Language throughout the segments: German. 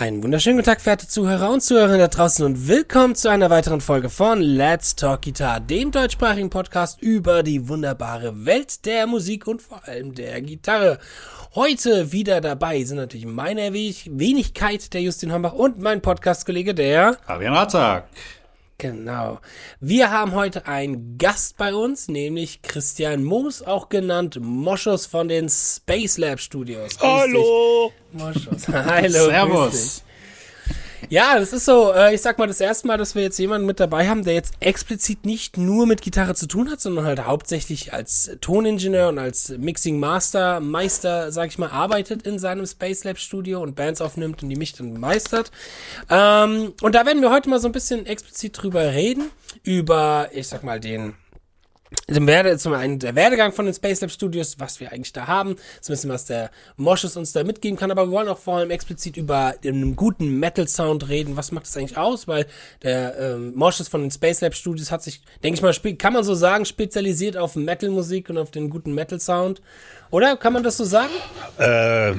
Einen wunderschönen guten Tag, verehrte Zuhörer und Zuhörerinnen da draußen und willkommen zu einer weiteren Folge von Let's Talk Guitar, dem deutschsprachigen Podcast über die wunderbare Welt der Musik und vor allem der Gitarre. Heute wieder dabei sind natürlich meine Wenigkeit, der Justin Hombach und mein Podcast-Kollege, der Fabian Ratzak. Genau. Wir haben heute einen Gast bei uns, nämlich Christian Moos, auch genannt Moschus von den Space Lab Studios. Grüß Hallo! Moschus. Hallo. Servus. Ja, das ist so, äh, ich sag mal, das erste Mal, dass wir jetzt jemanden mit dabei haben, der jetzt explizit nicht nur mit Gitarre zu tun hat, sondern halt hauptsächlich als Toningenieur und als Mixing Master, Meister, sag ich mal, arbeitet in seinem Space Lab Studio und Bands aufnimmt und die mich dann meistert. Ähm, und da werden wir heute mal so ein bisschen explizit drüber reden, über, ich sag mal, den dem Werde, zum einen der Werdegang von den Space Lab Studios, was wir eigentlich da haben, so ein bisschen was der Moschus uns da mitgeben kann, aber wir wollen auch vor allem explizit über einen guten Metal Sound reden. Was macht das eigentlich aus? Weil der ähm, Moschus von den Space Lab Studios hat sich, denke ich mal, kann man so sagen, spezialisiert auf Metal Musik und auf den guten Metal Sound. Oder kann man das so sagen? Äh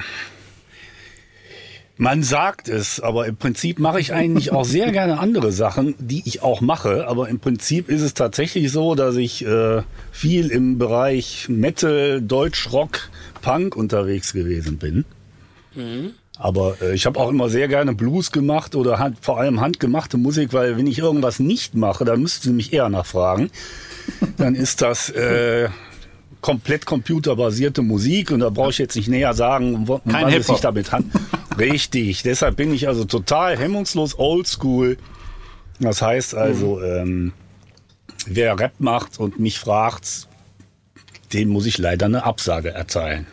man sagt es, aber im Prinzip mache ich eigentlich auch sehr gerne andere Sachen, die ich auch mache. Aber im Prinzip ist es tatsächlich so, dass ich äh, viel im Bereich Metal, Deutsch, Rock, Punk unterwegs gewesen bin. Mhm. Aber äh, ich habe auch immer sehr gerne Blues gemacht oder hand, vor allem handgemachte Musik, weil wenn ich irgendwas nicht mache, dann müssten Sie mich eher nachfragen. Dann ist das äh, komplett computerbasierte Musik und da brauche ich jetzt nicht näher sagen, um, um was es sich damit handelt. Richtig, deshalb bin ich also total hemmungslos oldschool. Das heißt also, mhm. ähm, wer Rap macht und mich fragt, dem muss ich leider eine Absage erteilen.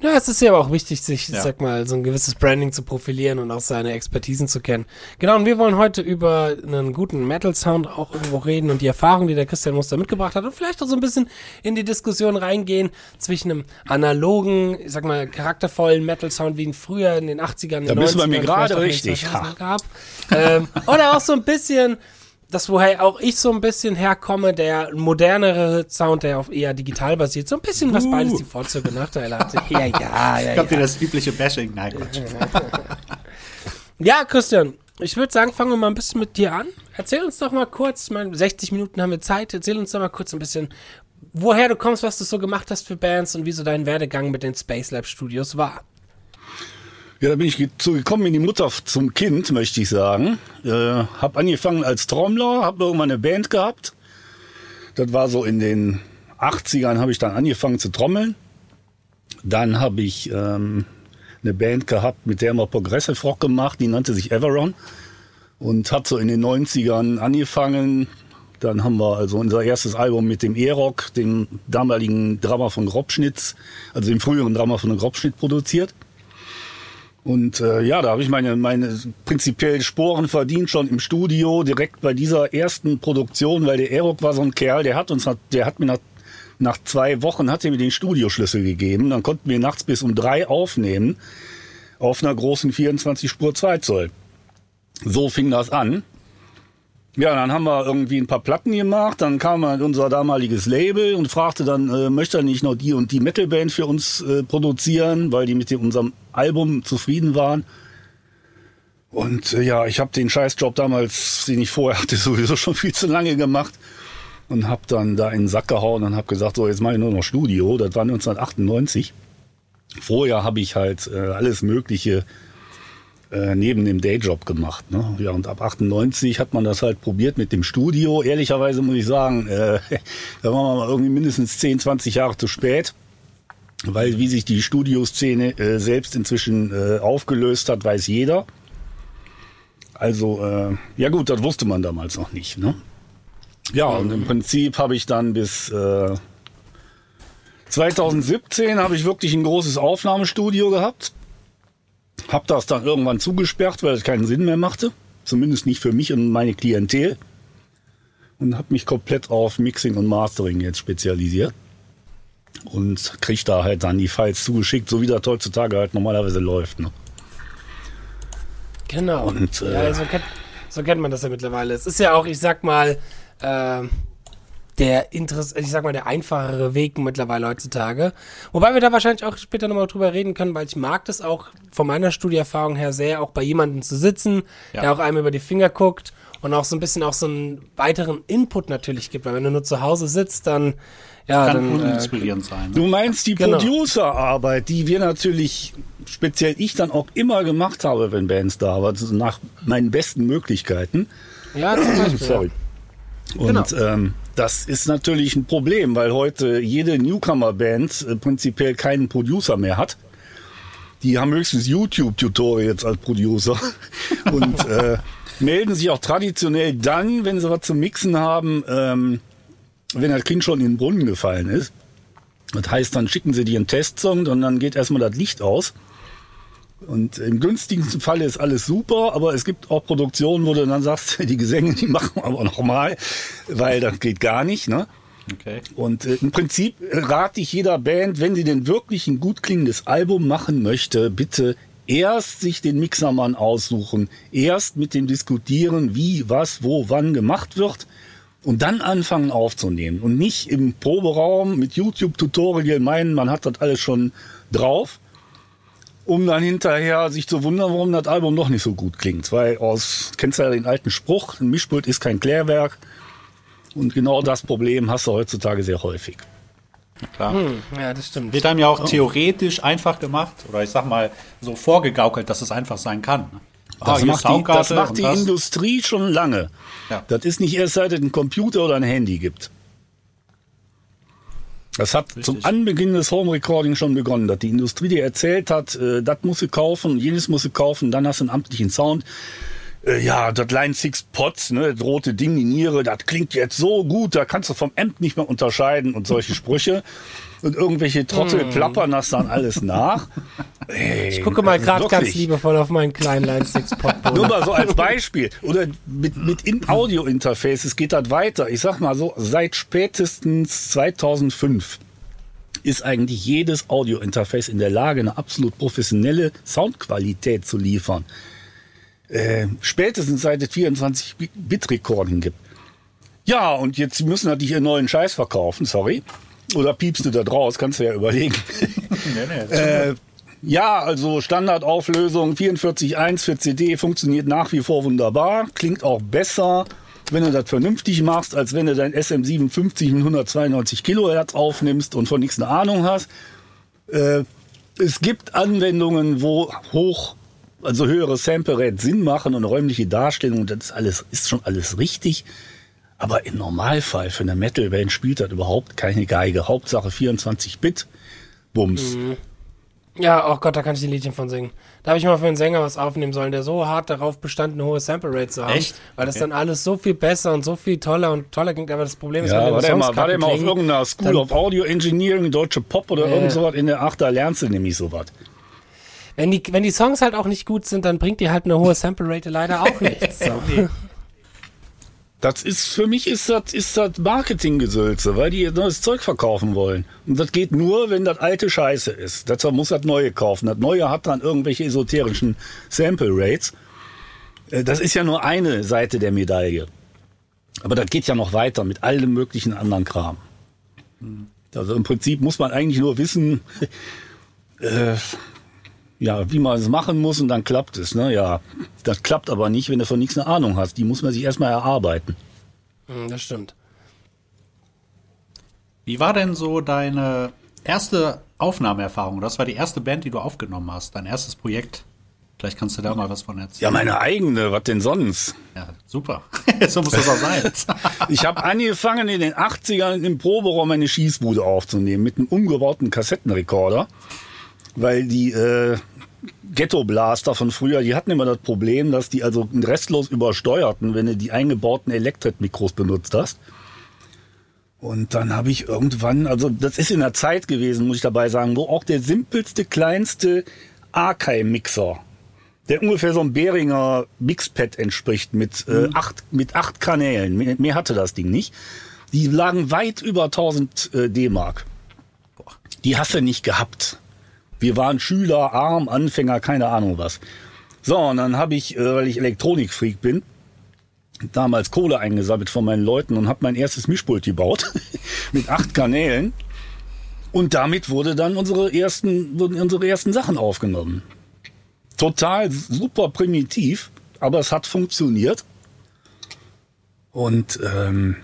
Ja, es ist ja aber auch wichtig, sich, ja. sag mal, so ein gewisses Branding zu profilieren und auch seine Expertisen zu kennen. Genau, und wir wollen heute über einen guten Metal-Sound auch irgendwo reden und die Erfahrung, die der Christian Muster mitgebracht hat und vielleicht auch so ein bisschen in die Diskussion reingehen zwischen einem analogen, ich sag mal, charaktervollen Metal-Sound, wie ihn früher in den 80ern, da 90ern, bist du bei mir gerade richtig. Gab. ähm, oder auch so ein bisschen das, woher auch ich so ein bisschen herkomme, der modernere Sound, der auf eher digital basiert, so ein bisschen was uh. beides die Vorzüge und Nachteile hatte. Ja, ja, ja. Ich hab ja. dir das übliche Bashing. Nein, Quatsch. ja, Christian, ich würde sagen, fangen wir mal ein bisschen mit dir an. Erzähl uns doch mal kurz, meine, 60 Minuten haben wir Zeit, erzähl uns doch mal kurz ein bisschen, woher du kommst, was du so gemacht hast für Bands und wie so dein Werdegang mit den Space Lab Studios war. Ja, da bin ich zu gekommen in die Mutter zum Kind, möchte ich sagen. Äh, hab angefangen als Trommler, hab irgendwann eine Band gehabt. Das war so in den 80ern habe ich dann angefangen zu trommeln. Dann habe ich ähm, eine Band gehabt, mit der wir Progressive Rock gemacht, die nannte sich Everon und hat so in den 90ern angefangen. Dann haben wir also unser erstes Album mit dem E-Rock, dem damaligen Drama von Grobschnitz, also dem früheren Drama von Grobschnitt produziert. Und äh, ja, da habe ich meine, meine prinzipiell Sporen verdient schon im Studio, direkt bei dieser ersten Produktion, weil der Erok war so ein Kerl, der hat uns, der hat mir nach, nach zwei Wochen hat er mir den Studioschlüssel gegeben. Dann konnten wir nachts bis um drei aufnehmen auf einer großen 24 Spur 2 Zoll. So fing das an. Ja, dann haben wir irgendwie ein paar Platten gemacht. Dann kam halt unser damaliges Label und fragte dann, äh, möchte er nicht noch die und die Metalband für uns äh, produzieren, weil die mit unserem Album zufrieden waren. Und äh, ja, ich habe den Scheißjob damals, den ich vorher hatte, sowieso schon viel zu lange gemacht und habe dann da in den Sack gehauen und habe gesagt, so jetzt mache ich nur noch Studio. Das war 1998. Vorher habe ich halt äh, alles Mögliche äh, neben dem Dayjob gemacht. Ne? Ja, und ab 98 hat man das halt probiert mit dem Studio. Ehrlicherweise muss ich sagen, äh, da waren wir irgendwie mindestens 10, 20 Jahre zu spät. Weil wie sich die Studioszene äh, selbst inzwischen äh, aufgelöst hat, weiß jeder. Also, äh, ja gut, das wusste man damals noch nicht. Ne? Ja, und im Prinzip habe ich dann bis äh, 2017 habe ich wirklich ein großes Aufnahmestudio gehabt. Hab das dann irgendwann zugesperrt, weil es keinen Sinn mehr machte. Zumindest nicht für mich und meine Klientel. Und habe mich komplett auf Mixing und Mastering jetzt spezialisiert. Und krieg da halt dann die Files zugeschickt, so wie das heutzutage halt normalerweise läuft. Ne? Genau. Und, äh, ja, so kennt, so kennt man das ja mittlerweile. Es ist ja auch, ich sag mal, äh, der Interess ich sag mal, der einfachere Weg mittlerweile heutzutage. Wobei wir da wahrscheinlich auch später nochmal drüber reden können, weil ich mag das auch von meiner Studieerfahrung her sehr, auch bei jemandem zu sitzen, ja. der auch einem über die Finger guckt und auch so ein bisschen auch so einen weiteren Input natürlich gibt, weil wenn du nur zu Hause sitzt, dann ja, kann dann, uninspirierend äh, sein. Ne? Du meinst die genau. Producerarbeit, die wir natürlich speziell ich dann auch immer gemacht habe, wenn Bands da waren, also nach meinen besten Möglichkeiten. Ja, zum Beispiel. Sorry. Und genau. ähm, das ist natürlich ein Problem, weil heute jede Newcomer-Band äh, prinzipiell keinen Producer mehr hat. Die haben höchstens YouTube-Tutorials als Producer und äh, melden sich auch traditionell dann, wenn sie was zum Mixen haben, ähm, wenn das Kind schon in den Brunnen gefallen ist. Das heißt, dann schicken sie dir einen Testsong und dann geht erstmal das Licht aus. Und im günstigsten Fall ist alles super, aber es gibt auch Produktionen, wo du dann sagst, die Gesänge, die machen wir aber nochmal, weil das geht gar nicht. Ne? Okay. Und äh, im Prinzip rate ich jeder Band, wenn sie denn wirklich ein gut klingendes Album machen möchte, bitte erst sich den Mixermann aussuchen, erst mit dem diskutieren, wie, was, wo, wann gemacht wird und dann anfangen aufzunehmen und nicht im Proberaum mit YouTube-Tutorial meinen, man hat das alles schon drauf um dann hinterher sich zu wundern, warum das Album noch nicht so gut klingt. Weil aus, kennst du ja den alten Spruch, ein Mischpult ist kein Klärwerk. Und genau das Problem hast du heutzutage sehr häufig. Klar. Hm, ja, das stimmt. Wird einem ja auch theoretisch einfach gemacht oder ich sag mal so vorgegaukelt, dass es einfach sein kann. Das, ah, macht die, das macht die, Industrie schon lange. Ja. Das ist nicht erst seit es einen Computer oder ein Handy gibt. Das hat Richtig. zum Anbeginn des Home Recording schon begonnen, dass die Industrie dir erzählt hat, äh, das musst du kaufen, jenes musst du kaufen, dann hast du einen amtlichen Sound. Äh, ja, das Line Six Pots, ne, das rote Ding, die Niere, das klingt jetzt so gut, da kannst du vom Amp nicht mehr unterscheiden und solche Sprüche. Und irgendwelche Trottel mm. plappern das dann alles nach. Ey, ich gucke mal gerade ganz liebevoll auf meinen kleinen Line 6 Pot. Nur mal so als Beispiel. Oder mit, mit in Audio Interfaces geht das weiter. Ich sag mal so, seit spätestens 2005 ist eigentlich jedes Audio Interface in der Lage, eine absolut professionelle Soundqualität zu liefern. Äh, spätestens seit es 24-Bit-Recording gibt. Ja, und jetzt müssen natürlich ihren neuen Scheiß verkaufen, sorry. Oder piepst du da draus, kannst du ja überlegen. nee, nee, äh, ja, also Standardauflösung 44.1 für CD funktioniert nach wie vor wunderbar, klingt auch besser, wenn du das vernünftig machst, als wenn du dein SM57 mit 192 Kilohertz aufnimmst und von nichts eine Ahnung hast. Äh, es gibt Anwendungen, wo hoch, also höhere Sample Rate Sinn machen und räumliche Darstellung, das ist alles, ist schon alles richtig. Aber im Normalfall für eine Metal-Band spielt das überhaupt keine Geige. Hauptsache 24 Bit. Bums. Mhm. Ja, oh Gott, da kann ich die Liedchen von singen. Da habe ich mal für einen Sänger was aufnehmen sollen, der so hart darauf bestand, eine hohe Sample Rate zu haben. Echt? Weil das okay. dann alles so viel besser und so viel toller und toller klingt. Aber das Problem ist, ja, wenn war der mal, war der mal auf irgendeiner School of Audio Engineering, deutsche Pop oder äh, irgend sowas in der Achter lernst du nämlich sowas. Wenn die, wenn die Songs halt auch nicht gut sind, dann bringt die halt eine hohe Sample Rate leider auch nichts. So. nee. Das ist, für mich ist das, ist das Marketinggesülze, weil die neues Zeug verkaufen wollen. Und das geht nur, wenn das alte Scheiße ist. Deshalb muss das Neue kaufen. Das Neue hat dann irgendwelche esoterischen Sample Rates. Äh, das ist ja nur eine Seite der Medaille. Aber das geht ja noch weiter mit allem möglichen anderen Kram. Also im Prinzip muss man eigentlich nur wissen, äh, ja, wie man es machen muss und dann klappt es. Ne? Ja, das klappt aber nicht, wenn du von nichts eine Ahnung hast. Die muss man sich erstmal erarbeiten. Hm, das stimmt. Wie war denn so deine erste Aufnahmeerfahrung? Das war die erste Band, die du aufgenommen hast, dein erstes Projekt. Vielleicht kannst du da mal was von erzählen. Ja, meine eigene, was denn sonst? Ja, super. so muss das auch sein. ich habe angefangen in den 80ern im Proberaum eine Schießbude aufzunehmen mit einem umgebauten Kassettenrekorder weil die äh, Ghetto-Blaster von früher, die hatten immer das Problem, dass die also restlos übersteuerten, wenn du die eingebauten Elektret-Mikros benutzt hast. Und dann habe ich irgendwann, also das ist in der Zeit gewesen, muss ich dabei sagen, wo auch der simpelste, kleinste Archive-Mixer, der ungefähr so ein Behringer Mixpad entspricht, mit, äh, mhm. äh, acht, mit acht Kanälen, mehr, mehr, hatte das Ding nicht, die lagen weit über 1000 äh, D-Mark. Die hast du nicht gehabt. Wir waren Schüler, arm, Anfänger, keine Ahnung was. So, und dann habe ich, äh, weil ich Elektronikfreak bin, damals Kohle eingesammelt von meinen Leuten und habe mein erstes Mischpult gebaut mit acht Kanälen. Und damit wurde dann unsere ersten, wurden unsere ersten Sachen aufgenommen. Total super primitiv, aber es hat funktioniert. Und ähm,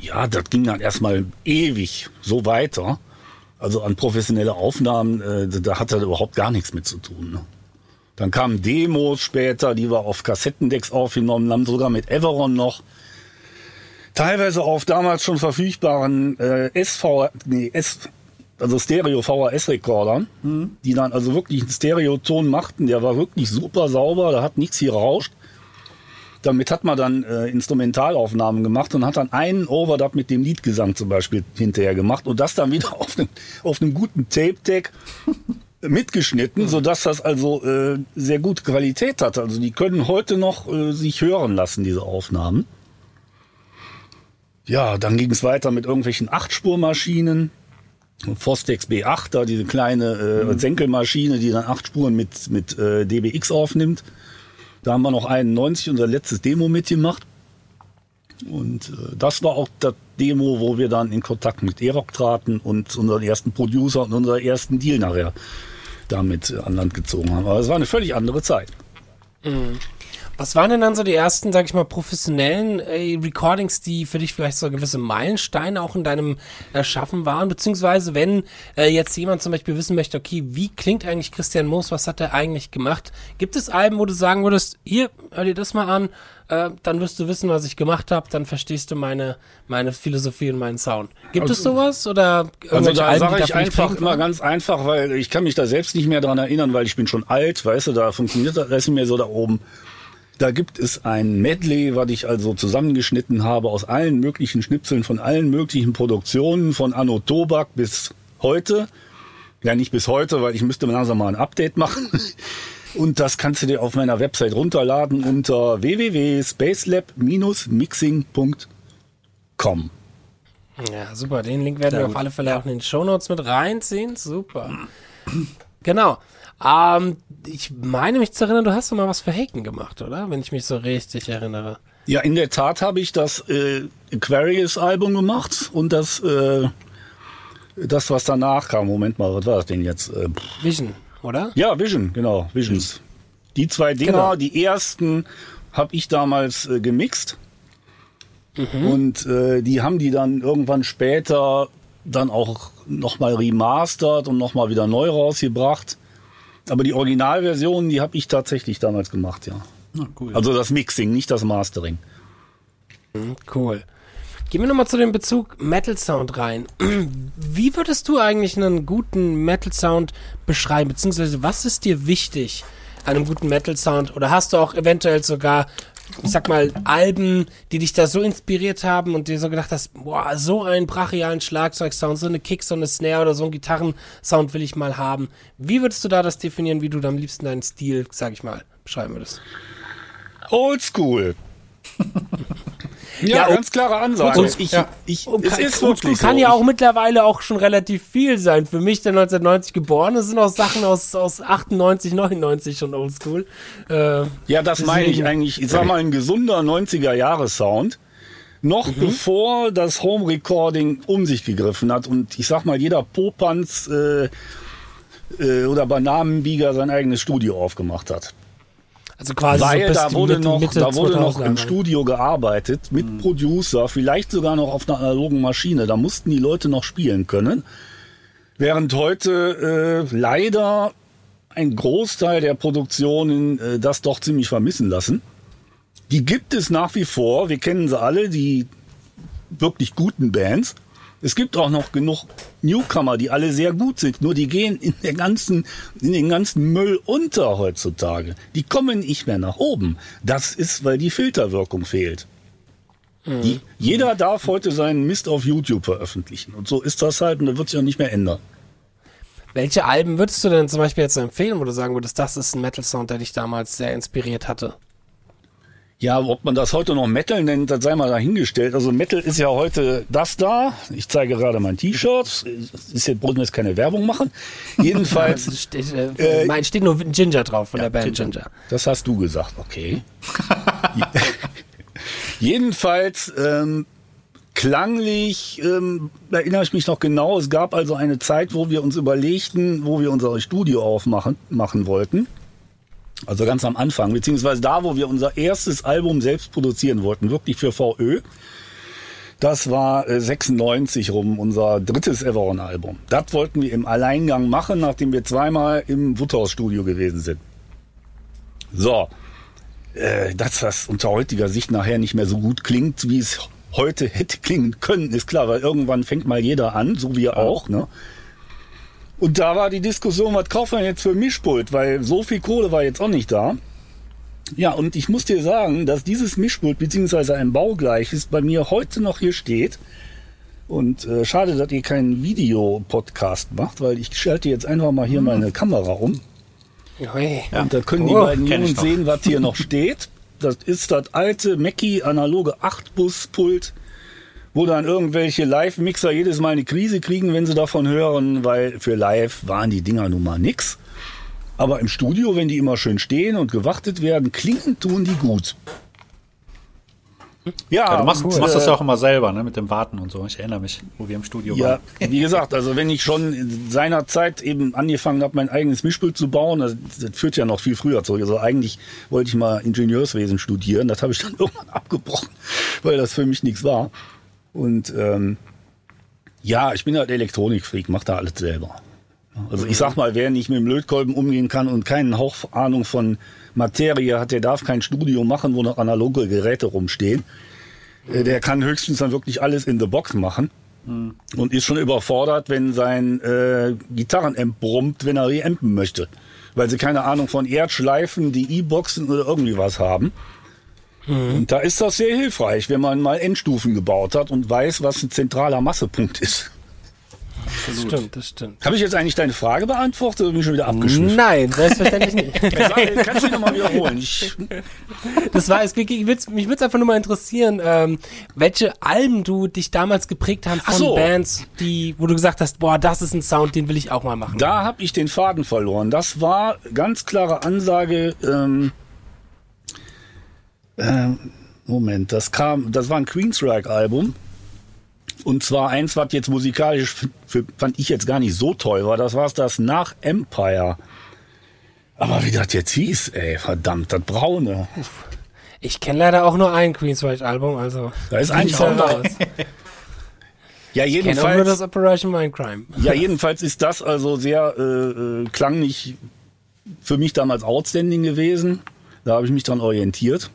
ja, das ging dann erstmal ewig so weiter. Also an professionelle Aufnahmen, äh, da hat er überhaupt gar nichts mit zu tun. Ne? Dann kamen Demos später, die wir auf Kassettendecks aufgenommen haben, sogar mit Everon noch. Teilweise auf damals schon verfügbaren äh, SV, nee, S, also Stereo VHS Rekordern, mhm. die dann also wirklich einen Stereoton machten. Der war wirklich super sauber, da hat nichts hier rauscht. Damit hat man dann äh, Instrumentalaufnahmen gemacht und hat dann einen Overdub mit dem Liedgesang zum Beispiel hinterher gemacht und das dann wieder auf einem, auf einem guten Tape-Deck mitgeschnitten, so dass das also äh, sehr gute Qualität hat. Also die können heute noch äh, sich hören lassen, diese Aufnahmen. Ja, dann ging es weiter mit irgendwelchen Achtspurmaschinen. Fostex B8, da diese kleine äh, mhm. Senkelmaschine, die dann acht Spuren mit, mit äh, DBX aufnimmt. Da haben wir noch 91 unser letztes Demo mitgemacht. Und äh, das war auch das Demo, wo wir dann in Kontakt mit E-Rock traten und unseren ersten Producer und unseren ersten Deal nachher damit an Land gezogen haben. Aber es war eine völlig andere Zeit. Mhm. Was waren denn dann so die ersten, sag ich mal, professionellen äh, Recordings, die für dich vielleicht so gewisse Meilensteine auch in deinem Erschaffen waren? Beziehungsweise, wenn äh, jetzt jemand zum Beispiel wissen möchte, okay, wie klingt eigentlich Christian Moos, was hat er eigentlich gemacht? Gibt es Alben, wo du sagen würdest, hier, hör dir das mal an, äh, dann wirst du wissen, was ich gemacht habe, dann verstehst du meine, meine Philosophie und meinen Sound. Gibt also, es sowas oder Also da sage ich einfach immer ganz einfach, weil ich kann mich da selbst nicht mehr dran erinnern, weil ich bin schon alt, weißt du, da funktioniert das nicht mehr so da oben. Da gibt es ein Medley, was ich also zusammengeschnitten habe aus allen möglichen Schnipseln von allen möglichen Produktionen von Anno Tobak bis heute. Ja, nicht bis heute, weil ich müsste langsam mal ein Update machen. Und das kannst du dir auf meiner Website runterladen unter www.spacelab-mixing.com. Ja, super. Den Link werden wir auf alle Fälle auch in den Show Notes mit reinziehen. Super. genau. Ähm, ich meine mich zu erinnern, du hast doch mal was für Haken gemacht, oder? Wenn ich mich so richtig erinnere. Ja, in der Tat habe ich das äh, Aquarius-Album gemacht und das, äh, das, was danach kam. Moment mal, was war das denn jetzt? Äh, Vision, oder? Ja, Vision, genau, Visions. Die zwei Dinger, genau. die ersten habe ich damals äh, gemixt. Mhm. Und äh, die haben die dann irgendwann später dann auch nochmal remastert und nochmal wieder neu rausgebracht. Aber die Originalversion, die habe ich tatsächlich damals gemacht, ja. Ah, cool. Also das Mixing, nicht das Mastering. Mhm, cool. Gehen wir nochmal zu dem Bezug Metal Sound rein. Wie würdest du eigentlich einen guten Metal Sound beschreiben? Beziehungsweise was ist dir wichtig an einem guten Metal Sound? Oder hast du auch eventuell sogar ich sag mal, Alben, die dich da so inspiriert haben und dir so gedacht hast, boah, so einen brachialen Schlagzeugsound, so eine Kick, so eine Snare oder so einen Gitarrensound will ich mal haben. Wie würdest du da das definieren, wie du da am liebsten deinen Stil, sag ich mal, beschreiben würdest? Oldschool. Ja, ja ganz klare Ansage. Und, ich, ja. ich, und es ist wirklich kann so. ja auch mittlerweile auch schon relativ viel sein. Für mich, der 1990 geboren ist, sind auch Sachen aus, aus 98, 99 schon oldschool. Äh, ja, das meine ich eigentlich. Ich sag mal, ein gesunder 90er-Jahre-Sound. Noch mhm. bevor das Home Recording um sich gegriffen hat und ich sag mal, jeder Popanz äh, äh, oder Bananenbieger sein eigenes Studio aufgemacht hat. Also quasi Weil so da wurde Mitte, noch, Mitte da wurde noch im Studio gearbeitet mit mhm. Producer, vielleicht sogar noch auf einer analogen Maschine. Da mussten die Leute noch spielen können. Während heute äh, leider ein Großteil der Produktionen äh, das doch ziemlich vermissen lassen. Die gibt es nach wie vor. Wir kennen sie alle, die wirklich guten Bands. Es gibt auch noch genug Newcomer, die alle sehr gut sind, nur die gehen in der ganzen, in den ganzen Müll unter heutzutage. Die kommen nicht mehr nach oben. Das ist, weil die Filterwirkung fehlt. Mhm. Die, jeder darf heute seinen Mist auf YouTube veröffentlichen. Und so ist das halt und da wird sich auch nicht mehr ändern. Welche Alben würdest du denn zum Beispiel jetzt empfehlen, wo du sagen würdest, das ist ein Metal-Sound, der dich damals sehr inspiriert hatte? Ja, ob man das heute noch Metal nennt, das sei mal dahingestellt. Also Metal ist ja heute das da. Ich zeige gerade mein T-Shirt. Ist jetzt, wollen wir jetzt keine Werbung machen. Jedenfalls. steht, äh, äh, mein, steht nur Ginger drauf von ja, der Band Ginger. Das hast du gesagt, okay. Jedenfalls ähm, klanglich ähm, erinnere ich mich noch genau. Es gab also eine Zeit, wo wir uns überlegten, wo wir unser Studio aufmachen machen wollten. Also ganz am Anfang, beziehungsweise da, wo wir unser erstes Album selbst produzieren wollten, wirklich für VÖ. Das war äh, 96 rum, unser drittes Everon-Album. Das wollten wir im Alleingang machen, nachdem wir zweimal im Wuthaus-Studio gewesen sind. So, äh, dass das unter heutiger Sicht nachher nicht mehr so gut klingt, wie es heute hätte klingen können, ist klar, weil irgendwann fängt mal jeder an, so wie wir auch. Ne? Und da war die Diskussion, was kauft man jetzt für Mischpult, weil so viel Kohle war jetzt auch nicht da. Ja, und ich muss dir sagen, dass dieses Mischpult beziehungsweise ein baugleiches bei mir heute noch hier steht. Und äh, schade, dass ihr keinen Videopodcast macht, weil ich schalte jetzt einfach mal hier meine Kamera um. Ui. Und da können die Oh, beiden noch. sehen, was hier noch steht. Das ist das alte Mackie analoge 8-Bus-Pult, wo dann irgendwelche Live-Mixer jedes Mal eine Krise kriegen, wenn sie davon hören, weil für live waren die Dinger nun mal nix. Aber im Studio, wenn die immer schön stehen und gewartet werden, klingen tun die gut. Ja, Ja, du machst, und, machst das äh, ja auch immer selber, ne, mit dem Warten und so. Ich erinnere mich, wo wir im Studio Ja, waren. wie gesagt, also wenn ich schon in seiner Zeit eben angefangen habe, mein eigenes Mischpult zu bauen, das, das führt ja noch viel früher zurück. Also eigentlich wollte ich mal Ingenieurswesen studieren, das habe ich dann irgendwann abgebrochen, weil das für mich nichts war. Und ähm, ja, ich bin halt Elektronikfreak, mache da alles selber. Also ich sag mal, wer nicht mit dem Lötkolben umgehen kann und keinen Hauch Ahnung von Materie hat, der darf kein Studio machen, wo noch analoge Geräte rumstehen. Äh, Der kann höchstens dann wirklich alles in the box machen und ist schon überfordert, wenn sein äh, Gitarrenamp brummt, wenn er reampen möchte. Weil sie keine Ahnung von Erdschleifen, die E-Boxen oder irgendwie was haben. Und da ist das sehr hilfreich, wenn man mal Endstufen gebaut hat und weiß, was ein zentraler Massepunkt ist. Das stimmt, das stimmt. Habe ich jetzt eigentlich deine Frage beantwortet oder bin ich schon wieder abgeschwiffen? Nein, selbstverständlich nicht. Kannst du nochmal wiederholen? Ich, Das war es. Mich würde es einfach nur mal interessieren, ähm, welche Alben du dich damals geprägt haben Ach von so. Bands, die, wo du gesagt hast, boah, das ist ein Sound, den will ich auch mal machen. da habe ich den Faden verloren. Das war ganz klare Ansage. Ähm, ähm, Moment, das kam, das war ein Queensryche-Album. Und zwar eins, was jetzt musikalisch für, fand ich jetzt gar nicht so toll war. Das war das nach Empire. Aber wie das jetzt hieß, ey, verdammt, das Braune. Ich kenne leider auch nur ein Queensrÿche-Album, also. Da ist ein Song raus. Ja, auch nur jedenfalls. das Operation Mindcrime. Ja, jedenfalls ist das also sehr äh, äh, klanglich für mich damals outstanding gewesen. Da habe ich mich dran orientiert.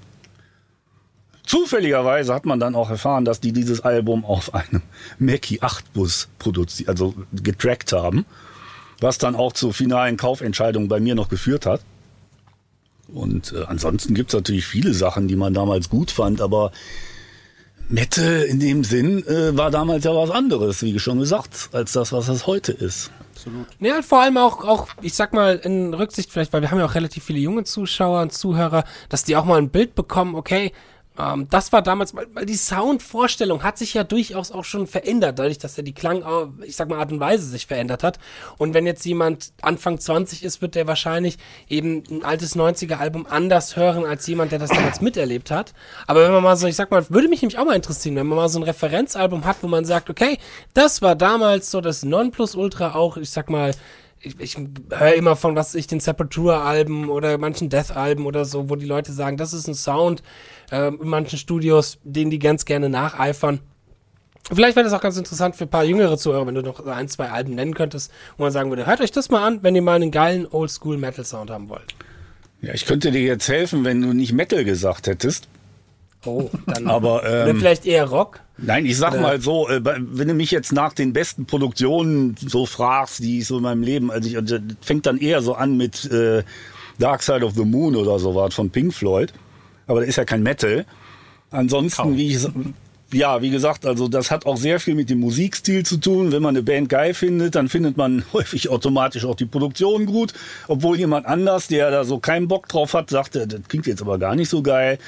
Zufälligerweise hat man dann auch erfahren, dass die dieses Album auf einem Mackie 8 Bus produziert, also getrackt haben, was dann auch zu finalen Kaufentscheidungen bei mir noch geführt hat. Und äh, ansonsten gibt's natürlich viele Sachen, die man damals gut fand, aber Metal in dem Sinn äh, war damals ja was anderes, wie schon gesagt, als das, was es heute ist. Ja, halt vor allem auch, auch, ich sag mal, in Rücksicht vielleicht, weil wir haben ja auch relativ viele junge Zuschauer und Zuhörer, dass die auch mal ein Bild bekommen, okay, ähm, das war damals, weil, weil die Soundvorstellung hat sich ja durchaus auch schon verändert, dadurch, dass ja die Klang, äh, ich sag mal, Art und Weise sich verändert hat. Und wenn jetzt jemand Anfang 20 ist, wird der wahrscheinlich eben ein altes 90er-Album anders hören, als jemand, der das damals miterlebt hat. Aber wenn man mal so, ich sag mal, würde mich nämlich auch mal interessieren, wenn man mal so ein Referenzalbum hat, wo man sagt, okay, das war damals so das Nonplusultra auch, ich sag mal, ich, ich höre immer von, was ich, den Sepultura-Alben oder manchen Death-Alben oder so, wo die Leute sagen, das ist ein Sound ähm, in manchen Studios, den die ganz gerne nacheifern. Vielleicht wäre das auch ganz interessant für ein paar jüngere Zuhörer, wenn du noch ein, zwei Alben nennen könntest, wo man sagen würde, hört euch das mal an, wenn ihr mal einen geilen Oldschool-Metal-Sound haben wollt. Ja, ich könnte dir jetzt helfen, wenn du nicht Metal gesagt hättest. Oh, dann Aber ähm, vielleicht eher Rock. nein, ich sag mal so, äh, wenn du mich jetzt nach den besten Produktionen so fragst, die ich so in meinem Leben, also ich, das fängt dann eher so an mit äh, Dark Side of the Moon oder sowas von Pink Floyd. Aber das ist ja kein Metal. Ansonsten, Kaum. wie ich ja, wie gesagt, also das hat auch sehr viel mit dem Musikstil zu tun. Wenn man eine Band geil findet, dann findet man häufig automatisch auch die Produktion gut. Obwohl jemand anders, der da so keinen Bock drauf hat, sagt, äh, das klingt jetzt aber gar nicht so geil.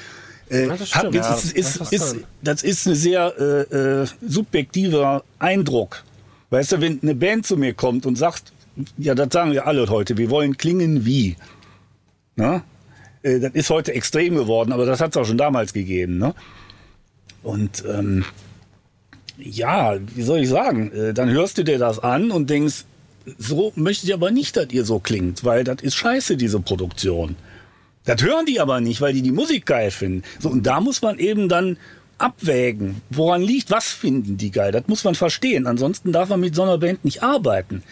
Äh, Ja, das hat- Ja, ist, ist, das ist, das ist ein sehr äh, äh, subjektiver Eindruck. Weißt du, wenn eine Band zu mir kommt und sagt, ja, das sagen wir alle heute, wir wollen klingen wie. Ne? Äh, Das ist heute extrem geworden, aber das hat es auch schon damals gegeben. Ne? Und ähm, ja, wie soll ich sagen, äh, dann hörst du dir das an und denkst, so möchte ich aber nicht, dass ihr so klingt, weil das ist scheiße, diese Produktion. Das hören die aber nicht, weil die die Musik geil finden. So, und da muss man eben dann abwägen, woran liegt, was finden die geil. Das muss man verstehen. Ansonsten darf man mit so einer Band nicht arbeiten.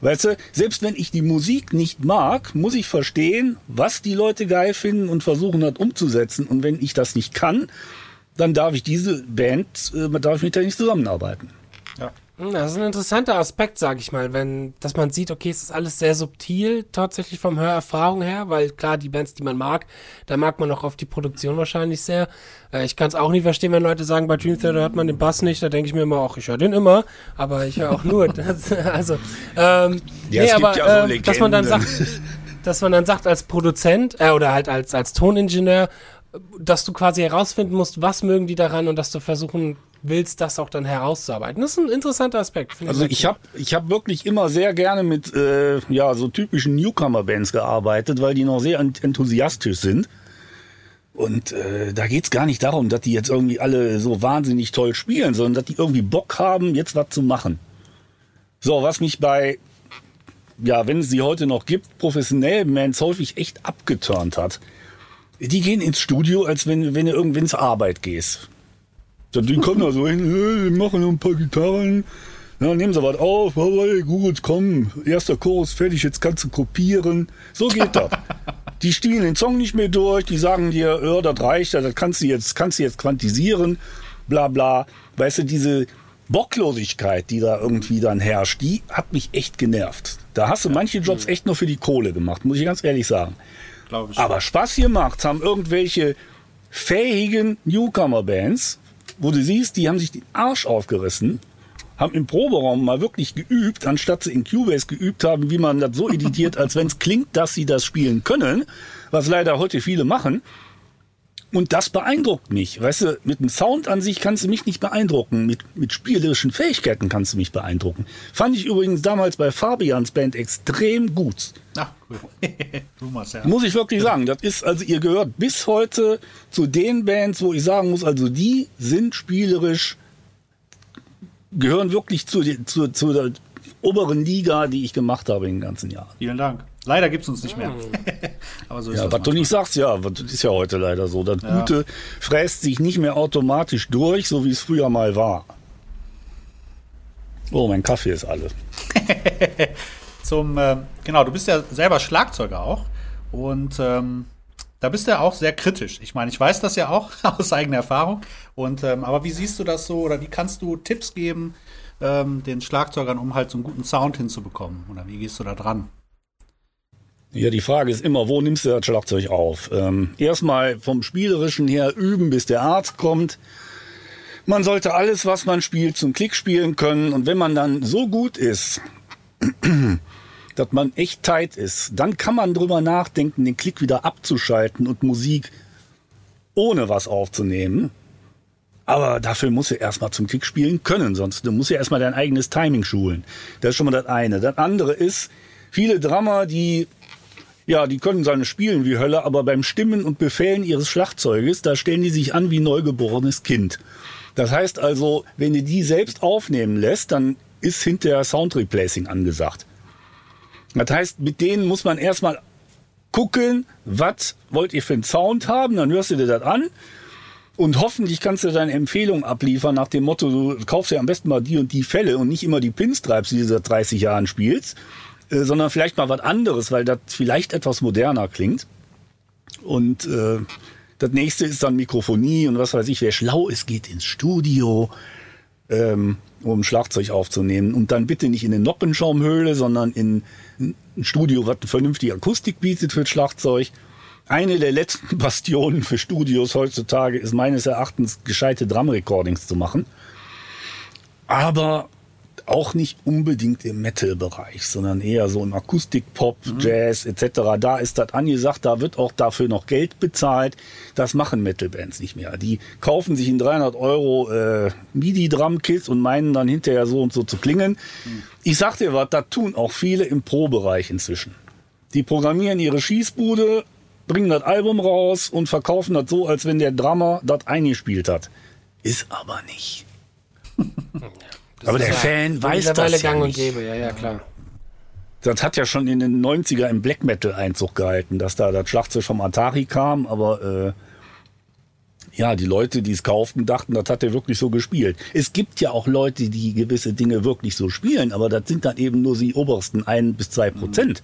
Weißt du, selbst wenn ich die Musik nicht mag, muss ich verstehen, was die Leute geil finden und versuchen das umzusetzen. Und wenn ich das nicht kann, dann darf ich diese Band, äh, darf ich mit der nicht zusammenarbeiten. Hm, Das ist ein interessanter Aspekt, sag ich mal, wenn, dass man sieht, okay, es ist alles sehr subtil, tatsächlich vom Hörerfahrung her, weil klar, die Bands, die man mag, da mag man auch auf die Produktion wahrscheinlich sehr. Äh, ich kann es auch nie verstehen, wenn Leute sagen, bei Dream Theater hört man den Bass nicht, da denke ich mir immer auch, ich höre den immer, aber ich höre auch nur. Das, also, ähm, Ja, nee, aber, ja so äh, dass man dann sagt, dass man dann sagt als Produzent äh, oder halt als, als Toningenieur, dass du quasi herausfinden musst, was mögen die daran und dass du versuchen willst, das auch dann herauszuarbeiten. Das ist ein interessanter Aspekt. Also ich habe ich hab wirklich immer sehr gerne mit äh, ja so typischen Newcomer-Bands gearbeitet, weil die noch sehr ent- enthusiastisch sind. Und äh, da geht's gar nicht darum, dass die jetzt irgendwie alle so wahnsinnig toll spielen, sondern dass die irgendwie Bock haben, jetzt was zu machen. So, was mich bei, ja, wenn es sie heute noch gibt, professionellen Bands häufig echt abgeturnt hat. Die gehen ins Studio, als wenn, wenn du irgendwann zur Arbeit gehst. So, die kommen da so hin, wir machen ein paar Gitarren. Ja, nehmen sie was auf, oh, hey, gut, komm, erster Chorus fertig, jetzt kannst du kopieren. So geht das. die spielen den Song nicht mehr durch, die sagen dir, ja, das reicht, das kannst du jetzt, kannst du jetzt quantisieren, bla bla. Weißt du, diese Bocklosigkeit, die da irgendwie dann herrscht, die hat mich echt genervt. Da hast du manche Jobs echt nur für die Kohle gemacht, muss ich ganz ehrlich sagen. Glaube ich. Aber Spaß gemacht haben irgendwelche fähigen Newcomer-Bands, wo du siehst, die haben sich den Arsch aufgerissen, haben im Proberaum mal wirklich geübt, anstatt sie in Cubase geübt haben, wie man das so editiert, als wenn es klingt, dass sie das spielen können, was leider heute viele machen. Und das beeindruckt mich. Weißt du, mit dem Sound an sich kannst du mich nicht beeindrucken. Mit, mit spielerischen Fähigkeiten kannst du mich beeindrucken. Fand ich übrigens damals bei Fabians Band extrem gut. Ach, cool. Rumors, ja. Muss ich wirklich sagen. Das ist, also ihr gehört bis heute zu den Bands, wo ich sagen muss, also die sind spielerisch, gehören wirklich zu, zu, zu der oberen Liga, die ich gemacht habe in den ganzen Jahren. Vielen Dank. Leider gibt's uns nicht mehr. Aber so ist Ja, das was du nicht sagst, ja, das ist ja heute leider so. Das Ja. Gute fräst sich nicht mehr automatisch durch, so wie es früher mal war. Oh, mein Kaffee ist alle. Zum, ähm, genau, du bist ja selber Schlagzeuger auch. Und ähm, da bist du ja auch sehr kritisch. Ich meine, ich weiß das ja auch aus eigener Erfahrung. Und ähm, aber wie siehst du das so oder wie kannst du Tipps geben ähm, den Schlagzeugern, um halt so einen guten Sound hinzubekommen? Oder wie gehst du da dran? Ja, die Frage ist immer, wo nimmst du das Schlagzeug auf? Ähm, erstmal vom Spielerischen her üben, bis der Arzt kommt. Man sollte alles, was man spielt, zum Klick spielen können. Und wenn man dann so gut ist, dass man echt tight ist, dann kann man drüber nachdenken, den Klick wieder abzuschalten und Musik ohne was aufzunehmen. Aber dafür musst du erstmal zum Klick spielen können, sonst musst ja erstmal dein eigenes Timing schulen. Das ist schon mal das eine. Das andere ist, viele Drummer, die ja, die können seine spielen wie Hölle, aber beim Stimmen und Befehlen ihres Schlagzeuges, da stellen die sich an wie neugeborenes Kind. Das heißt also, wenn du die selbst aufnehmen lässt, dann ist hinterher Sound Replacing angesagt. Das heißt, mit denen muss man erstmal gucken, was wollt ihr für einen Sound haben, dann hörst du dir das an und hoffentlich kannst du deine Empfehlung abliefern nach dem Motto, du kaufst ja am besten mal die und die Fälle und nicht immer die Pinstripes, die du seit 30 Jahren spielst, äh, sondern vielleicht mal was anderes, weil das vielleicht etwas moderner klingt. Und äh, das nächste ist dann Mikrofonie und was weiß ich, wer schlau ist, geht ins Studio, ähm, um Schlagzeug aufzunehmen. Und dann bitte nicht in eine Noppenschaumhöhle, sondern in ein Studio, was eine vernünftige Akustik bietet für Schlagzeug. Eine der letzten Bastionen für Studios heutzutage ist meines Erachtens gescheite Drum-Recordings zu machen. Aber auch nicht unbedingt im Metal-Bereich, sondern eher so im Akustik-Pop, Jazz etc. Da ist das angesagt, da wird auch dafür noch Geld bezahlt. Das machen Metal-Bands nicht mehr. Die kaufen sich in 300 Euro äh, MIDI-Drum-Kits und meinen dann hinterher so und so zu klingen. Ich sag dir was, da tun auch viele im Pro-Bereich inzwischen. Die programmieren ihre Schießbude, bringen das Album raus und verkaufen das so, als wenn der Drummer das eingespielt hat. ist aber nicht. Das Aber der ja Fan weiß das ja gang und gäbe, ja, ja, klar. Das hat ja schon in den 90er im Black Metal Einzug gehalten, dass da das Schlagzeug vom Atari kam, aber äh, ja, die Leute, die es kauften, dachten, das hat er wirklich so gespielt. Es gibt ja auch Leute, die gewisse Dinge wirklich so spielen, aber das sind dann eben nur die obersten ein bis zwei Prozent.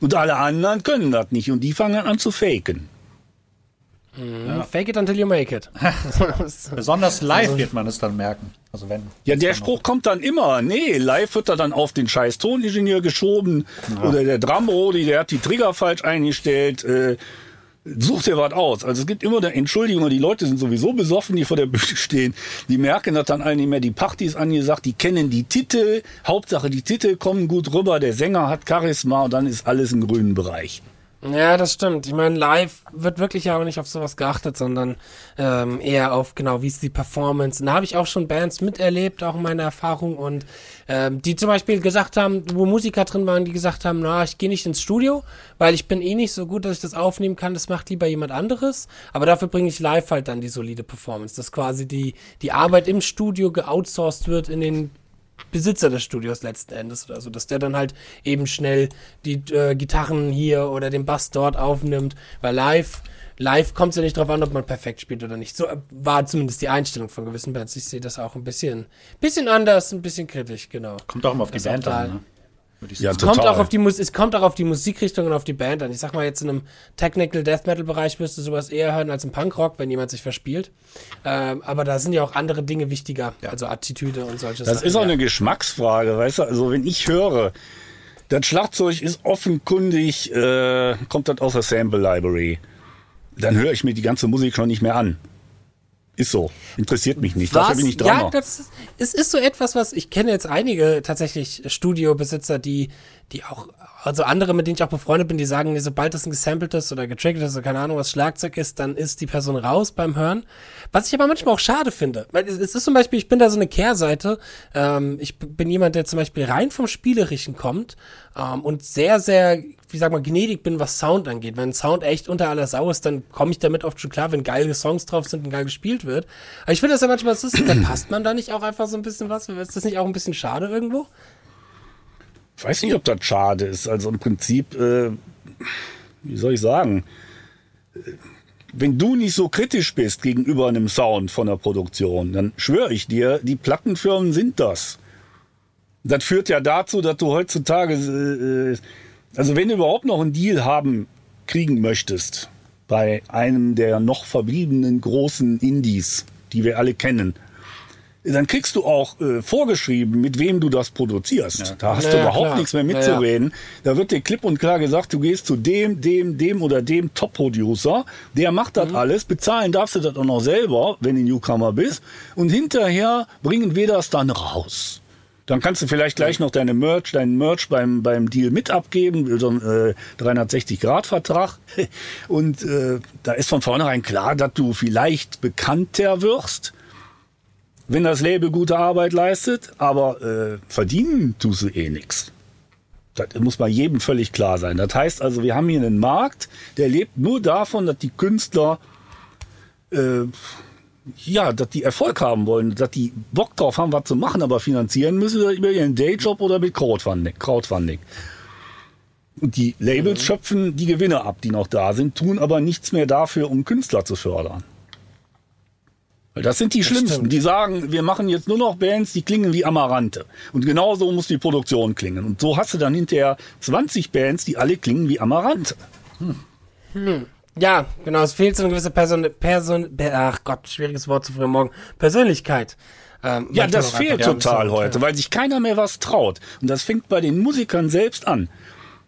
Und alle anderen können das nicht und die fangen an zu faken. Fake it until you make it. Besonders live wird man es dann merken. Also wenn. Ja, der Spruch kommt dann immer. Nee, live wird er dann auf den scheiß Toningenieur geschoben. Oder der Drumrodi, der hat die Trigger falsch eingestellt. Äh, sucht dir was aus. Also es gibt immer eine Entschuldigung. und Die Leute sind sowieso besoffen, die vor der Bühne stehen. Die merken das dann eigentlich mehr. Die Party ist angesagt. Die kennen die Titel. Hauptsache, die Titel kommen gut rüber. Der Sänger hat Charisma und dann ist alles im grünen Bereich. Ja, das stimmt. Ich meine, live wird wirklich ja auch nicht auf sowas geachtet, sondern ähm, eher auf genau, wie ist die Performance. Und da habe ich auch schon Bands miterlebt, auch in meiner Erfahrung und ähm, die zum Beispiel gesagt haben, wo Musiker drin waren, die gesagt haben, na, ich gehe nicht ins Studio, weil ich bin eh nicht so gut, dass ich das aufnehmen kann. Das macht lieber jemand anderes. Aber dafür bringe ich live halt dann die solide Performance, dass quasi die die Arbeit im Studio geoutsourced wird in den Besitzer des Studios letzten Endes oder so, dass der dann halt eben schnell die äh, Gitarren hier oder den Bass dort aufnimmt, weil live, live kommt es ja nicht drauf an, ob man perfekt spielt oder nicht. So äh, war zumindest die Einstellung von gewissen Bands. Ich sehe das auch ein bisschen, bisschen anders, ein bisschen kritisch, genau. Kommt auch immer auf die Das Band auch da- an, ne? Ja. Es kommt auch auf die es kommt auch auf die Musikrichtung und auf die Band an. Ich sag mal jetzt in einem Technical Death Metal Bereich wirst du sowas eher hören als im Punkrock, wenn jemand sich verspielt. Ähm, aber da sind ja auch andere Dinge wichtiger, also Attitüde und solche Das Sachen. ist auch ja. eine Geschmacksfrage, weißt du? Also wenn ich höre, das Schlagzeug ist offenkundig, äh, kommt das aus der Sample Library, dann höre ich mir die ganze Musik schon nicht mehr an. Ist so. Interessiert mich nicht. Dafür bin ich Ja, Drummer. das ist, es ist so etwas, was ich kenne jetzt einige tatsächlich Studiobesitzer, die, die auch, also andere, mit denen ich auch befreundet bin, die sagen, sobald das ein gesampeltes oder getriggertes oder keine Ahnung was Schlagzeug ist, dann ist die Person raus beim Hören. Was ich aber manchmal auch schade finde. Weil es, ist zum Beispiel, ich bin da so eine Kehrseite. Ähm, ich bin jemand, der zum Beispiel rein vom Spielerischen kommt ähm, und sehr, sehr, wie sag mal, gnädig bin, was Sound angeht. Wenn Sound echt unter aller Sau ist, dann komme ich damit oft schon klar, wenn geile Songs drauf sind und geil gespielt wird. Aber ich finde das ja manchmal, es ist, verpasst man da nicht auch einfach so ein bisschen was? Ist das nicht auch ein bisschen schade irgendwo? Ich weiß nicht, ob das schade ist. Also im Prinzip, äh, wie soll ich sagen, wenn du nicht so kritisch bist gegenüber einem Sound von der Produktion, dann schwöre ich dir, die Plattenfirmen sind das. Das führt ja dazu, dass du heutzutage, äh, äh, also wenn du überhaupt noch einen Deal haben, kriegen möchtest, bei einem der noch verbliebenen großen Indies, die wir alle kennen, dann kriegst du auch äh, vorgeschrieben, mit wem du das produzierst. Da hast Ja, du ja, überhaupt klar. nichts mehr Ja, ja. mitzureden. Da wird dir klipp und klar gesagt, du gehst zu dem, dem, dem oder dem Top-Producer, der macht Mhm. das alles, bezahlen darfst du das auch noch selber, wenn du Newcomer bist, und hinterher bringen wir das dann raus. Dann kannst du vielleicht gleich noch deine Merch, deinen Merch beim, beim Deal mit abgeben, so ein äh, 360-Grad-Vertrag. Und äh, da ist von vornherein klar, dass du vielleicht bekannter wirst, wenn das Label gute Arbeit leistet, aber äh, verdienen tust du eh nix. Das muss bei jedem völlig klar sein. Das heißt also, wir haben hier einen Markt, der lebt nur davon, dass die Künstler äh, ja, dass die Erfolg haben wollen, dass die Bock drauf haben, was zu machen, aber finanzieren müssen sie über ihren Dayjob oder mit Crowdfunding. Crowdfunding. Und die Labels schöpfen die Gewinne ab, die noch da sind, tun aber nichts mehr dafür, um Künstler zu fördern. Weil das sind die Schlimmsten. stimmt. Die sagen, wir machen jetzt nur noch Bands, die klingen wie Amarante. Und genauso muss die Produktion klingen. Und so hast du dann hinterher 20 Bands, die alle klingen wie Amarante. Ja, genau, es fehlt so eine gewisse Person, Person, ach Gott, schwieriges Wort zu früh am Morgen, Persönlichkeit. Ähm, Ja, das fehlt total heute, weil sich keiner mehr was traut. Und das fängt bei den Musikern selbst an.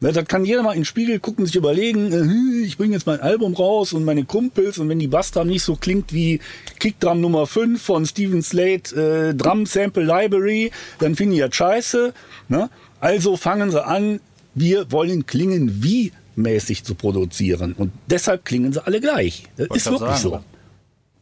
Ne, Das kann jeder mal in den Spiegel gucken, sich überlegen, äh, ich bringe jetzt mein Album raus und meine Kumpels und wenn die Bassdrum nicht so klingt wie Kickdrum Nummer 5 von Steven Slate, äh, Drum Sample Library, dann finden die das scheiße. Ne? Also fangen sie an, wir wollen klingen wie mäßig zu produzieren. Und deshalb klingen sie alle gleich. Das ist wirklich sagen, so.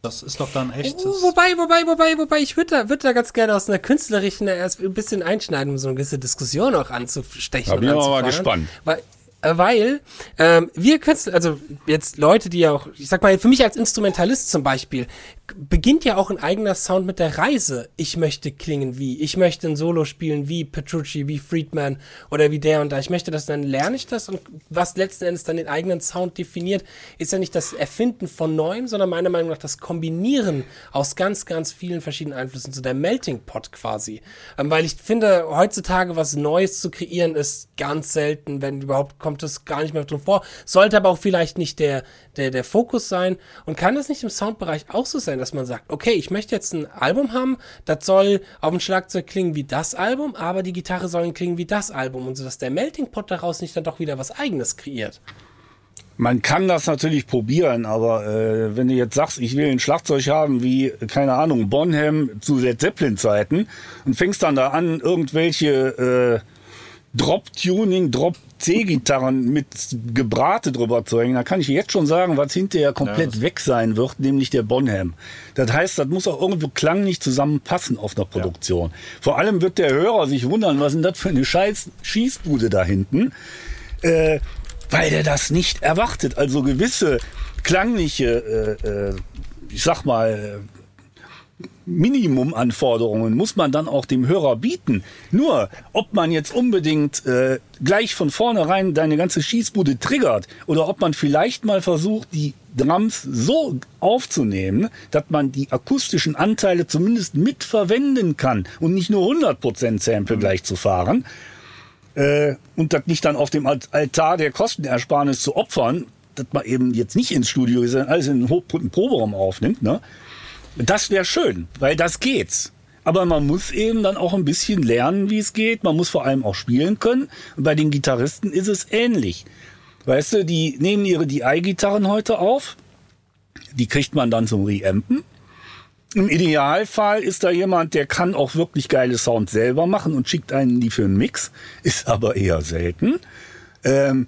Das ist doch dann echt. Oh, wobei, wobei, wobei, wobei, ich würde da, würd da ganz gerne aus einer künstlerischen erst ein bisschen einschneiden, um so eine gewisse Diskussion auch anzustechen. Da bin ich mal gespannt. Weil Äh, weil ähm, wir Künstler, also jetzt Leute, die ja auch, ich sag mal, für mich als Instrumentalist zum Beispiel, beginnt ja auch ein eigener Sound mit der Reise. Ich möchte klingen wie, ich möchte ein Solo spielen wie Petrucci, wie Friedman oder wie der und da. Ich möchte das, dann lerne ich das und was letzten Endes dann den eigenen Sound definiert, ist ja nicht das Erfinden von Neuem, sondern meiner Meinung nach das Kombinieren aus ganz, ganz vielen verschiedenen Einflüssen, so der Melting Pot quasi. Ähm, weil ich finde, heutzutage was Neues zu kreieren ist ganz selten, wenn überhaupt kommt es gar nicht mehr drin vor. Sollte aber auch vielleicht nicht der, der, der Fokus sein und kann das nicht im Soundbereich auch so sein, dass man sagt, okay, ich möchte jetzt ein Album haben, das soll auf dem Schlagzeug klingen wie das Album, aber die Gitarre soll klingen wie das Album und so, dass der Melting Pot daraus nicht dann doch wieder was eigenes kreiert. Man kann das natürlich probieren, aber äh, wenn du jetzt sagst, ich will ein Schlagzeug haben wie, keine Ahnung, Bonham zu Led Zeppelin-Zeiten und fängst dann da an, irgendwelche äh, Drop-Tuning, Drop-C-Gitarren mit Gebrate drüber zu hängen, dann kann ich jetzt schon sagen, was hinterher komplett ja, weg sein wird, nämlich der Bonham. Das heißt, das muss auch irgendwo klanglich zusammenpassen auf einer Produktion. Ja. Vor allem wird der Hörer sich wundern, was ist denn das für eine scheiß Schießbude da hinten, äh, weil der das nicht erwartet. Also gewisse klangliche, äh, äh, ich sag mal, Minimumanforderungen muss man dann auch dem Hörer bieten. Nur, ob man jetzt unbedingt äh, gleich von vornherein deine ganze Schießbude triggert oder ob man vielleicht mal versucht, die Drums so aufzunehmen, dass man die akustischen Anteile zumindest mitverwenden kann und nicht nur 100% Sample mhm. gleich zu fahren äh, und das nicht dann auf dem Altar der Kostenersparnis zu opfern, dass man eben jetzt nicht ins Studio, sondern alles in den Proberaum aufnimmt, ne? Das wäre schön, weil das geht's. Aber man muss eben dann auch ein bisschen lernen, wie es geht. Man muss vor allem auch spielen können. Und bei den Gitarristen ist es ähnlich. Weißt du, die nehmen ihre DI-Gitarren heute auf. Die kriegt man dann zum Reampen. Im Idealfall ist da jemand, der kann auch wirklich geile Sound selber machen und schickt einen die für einen Mix. Ist aber eher selten. Ähm,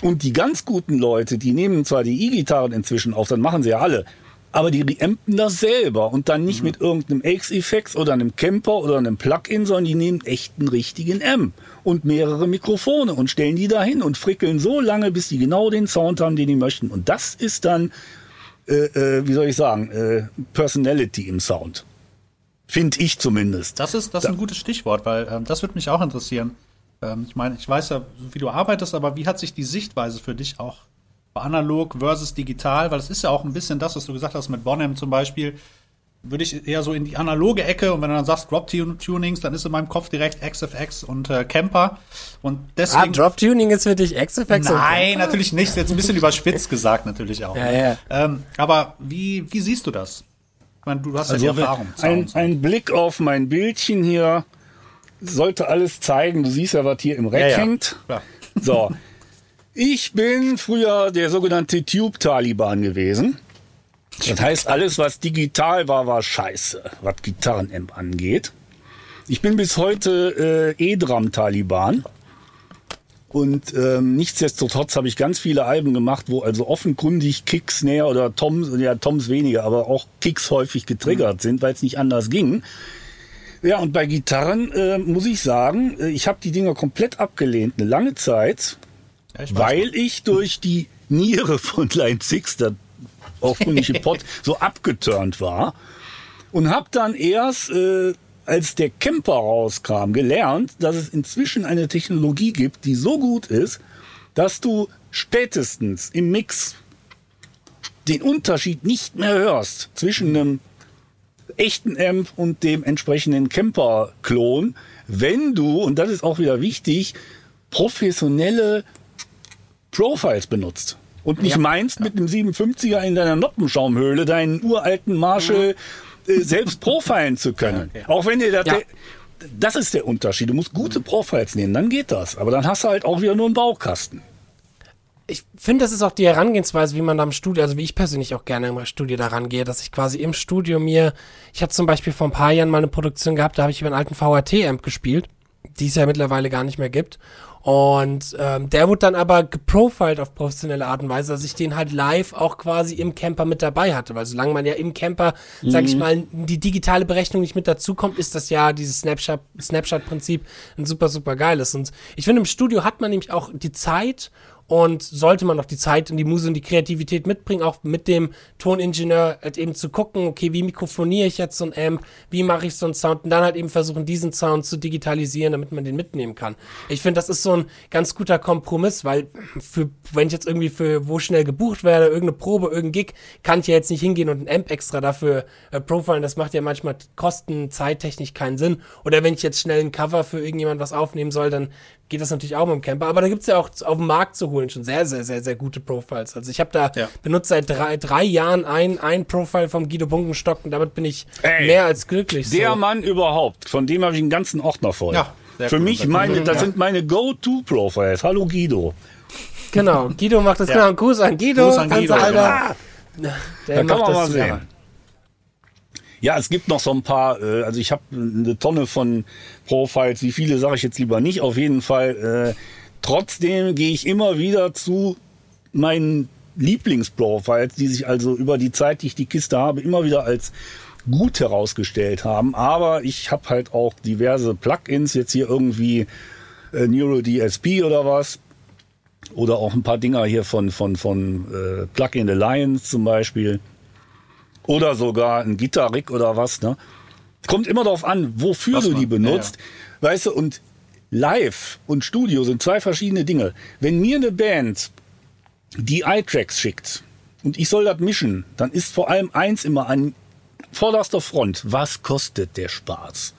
und die ganz guten Leute, die nehmen zwar die E-Gitarren inzwischen auf, dann machen sie ja alle aber die reampen das selber und dann nicht mhm. mit irgendeinem X-Effects oder einem Camper oder einem Plugin, sondern die nehmen echt einen richtigen M und mehrere Mikrofone und stellen die dahin und frickeln so lange, bis die genau den Sound haben, den die möchten. Und das ist dann, äh, äh, wie soll ich sagen, äh, Personality im Sound. Finde ich zumindest. Das ist, das ist ein gutes Stichwort, weil ähm, das würde mich auch interessieren. Ähm, ich meine, ich weiß ja, wie du arbeitest, aber wie hat sich die Sichtweise für dich auch analog versus digital, weil es ist ja auch ein bisschen das, was du gesagt hast mit Bonham zum Beispiel, würde ich eher so in die analoge Ecke und wenn du dann sagst Drop-Tunings, dann ist in meinem Kopf direkt XFX und äh, Camper und deswegen... Ah, Drop-Tuning ist für dich XFX Nein, natürlich nicht, jetzt ein bisschen überspitzt gesagt natürlich auch. Ja, ja. Ähm, aber wie, wie siehst du das? Ich meine, du hast also ja die Erfahrung. Ein, ein Blick auf mein Bildchen hier sollte alles zeigen, du siehst ja, was hier im Rack ja, ja. hängt. Ja. So, Ich bin früher der sogenannte Tube-Taliban gewesen. Das heißt, alles, was digital war, war scheiße, was Gitarrenamp angeht. Ich bin bis heute äh, E-Drum-Taliban. Und ähm, nichtsdestotrotz habe ich ganz viele Alben gemacht, wo also offenkundig Kicks näher oder Toms, ja Toms weniger, aber auch Kicks häufig getriggert sind, weil es nicht anders ging. Ja, und bei Gitarren äh, muss ich sagen, äh, ich habe die Dinger komplett abgelehnt, eine lange Zeit. Ich weil ich durch die Niere von Line 6, der ursprüngliche Pot, so abgeturnt war. Und habe dann erst, äh, als der Camper rauskam, gelernt, dass es inzwischen eine Technologie gibt, die so gut ist, dass du spätestens im Mix den Unterschied nicht mehr hörst zwischen einem echten Amp und dem entsprechenden Camper-Klon, wenn du, und das ist auch wieder wichtig, professionelle Profiles benutzt. Und nicht ja. meinst, mit einem 57er in deiner Noppenschaumhöhle deinen uralten Marshall mhm. äh, selbst profilen zu können. Ja, okay. Auch wenn dir das, ja. das ist der Unterschied. Du musst gute Profiles nehmen, dann geht das. Aber dann hast du halt auch wieder nur einen Baukasten. Ich finde, das ist auch die Herangehensweise, wie man da im Studio, also wie ich persönlich auch gerne im Studio daran gehe, dass ich quasi im Studio mir, ich hatte zum Beispiel vor ein paar Jahren mal eine Produktion gehabt, da habe ich über einen alten VRT-Amp gespielt die es ja mittlerweile gar nicht mehr gibt. Und ähm, der wurde dann aber geprofiled auf professionelle Art und Weise, dass ich den halt live auch quasi im Camper mit dabei hatte. Weil solange man ja im Camper, mhm. sag ich mhm. mal, die digitale Berechnung nicht mit dazukommt, ist das ja dieses Snapshot-Prinzip Snapshot ein super, super geiles. Und ich finde, im Studio hat man nämlich auch die Zeit und sollte man noch die Zeit und die Muse und die Kreativität mitbringen, auch mit dem Toningenieur halt eben zu gucken, okay, wie mikrofoniere ich jetzt so ein Amp, wie mache ich so einen Sound und dann halt eben versuchen, diesen Sound zu digitalisieren, damit man den mitnehmen kann. Ich finde, das ist so ein ganz guter Kompromiss, weil für, wenn ich jetzt irgendwie für wo schnell gebucht werde, irgendeine Probe, irgendein Gig, kann ich ja jetzt nicht hingehen und ein Amp extra dafür äh, profilen. Das macht ja manchmal kosten, zeittechnisch keinen Sinn. Oder wenn ich jetzt schnell ein Cover für irgendjemand was aufnehmen soll, dann geht das natürlich auch mit dem Camper. Aber da gibt es ja auch auf dem Markt zu holen schon sehr, sehr, sehr, sehr gute Profiles. Also ich habe da ja. benutzt seit drei, drei Jahren ein, ein Profile vom Guido Bunkenstock und damit bin ich Ey, mehr als glücklich. Der so. Mann überhaupt, von dem habe ich einen ganzen Ordner voll. Ja, Für cool. mich, meine, das ja. sind meine Go-To-Profiles. Hallo Guido. Genau, Guido macht das ja. genau. Gruß an Guido. Gruß an Guido. Alter. Genau. Der da kann man mal sehen. Ja, es gibt noch so ein paar, äh, also ich habe eine Tonne von Profiles, wie viele sage ich jetzt lieber nicht, auf jeden Fall. Äh, trotzdem gehe ich immer wieder zu meinen Lieblingsprofiles, die sich also über die Zeit, die ich die Kiste habe, immer wieder als gut herausgestellt haben. Aber ich habe halt auch diverse Plugins, jetzt hier irgendwie äh, Neuro DSP oder was. Oder auch ein paar Dinger hier von, von, von äh, Plugin Alliance zum Beispiel oder sogar ein Gitarrick oder was. Ne? Kommt immer darauf an, wofür was du die benutzt. Ja, ja. Weißt du, und Live und Studio sind zwei verschiedene Dinge. Wenn mir eine Band die iTracks schickt und ich soll das mischen, dann ist vor allem eins immer an vorderster Front. Was kostet der Spaß?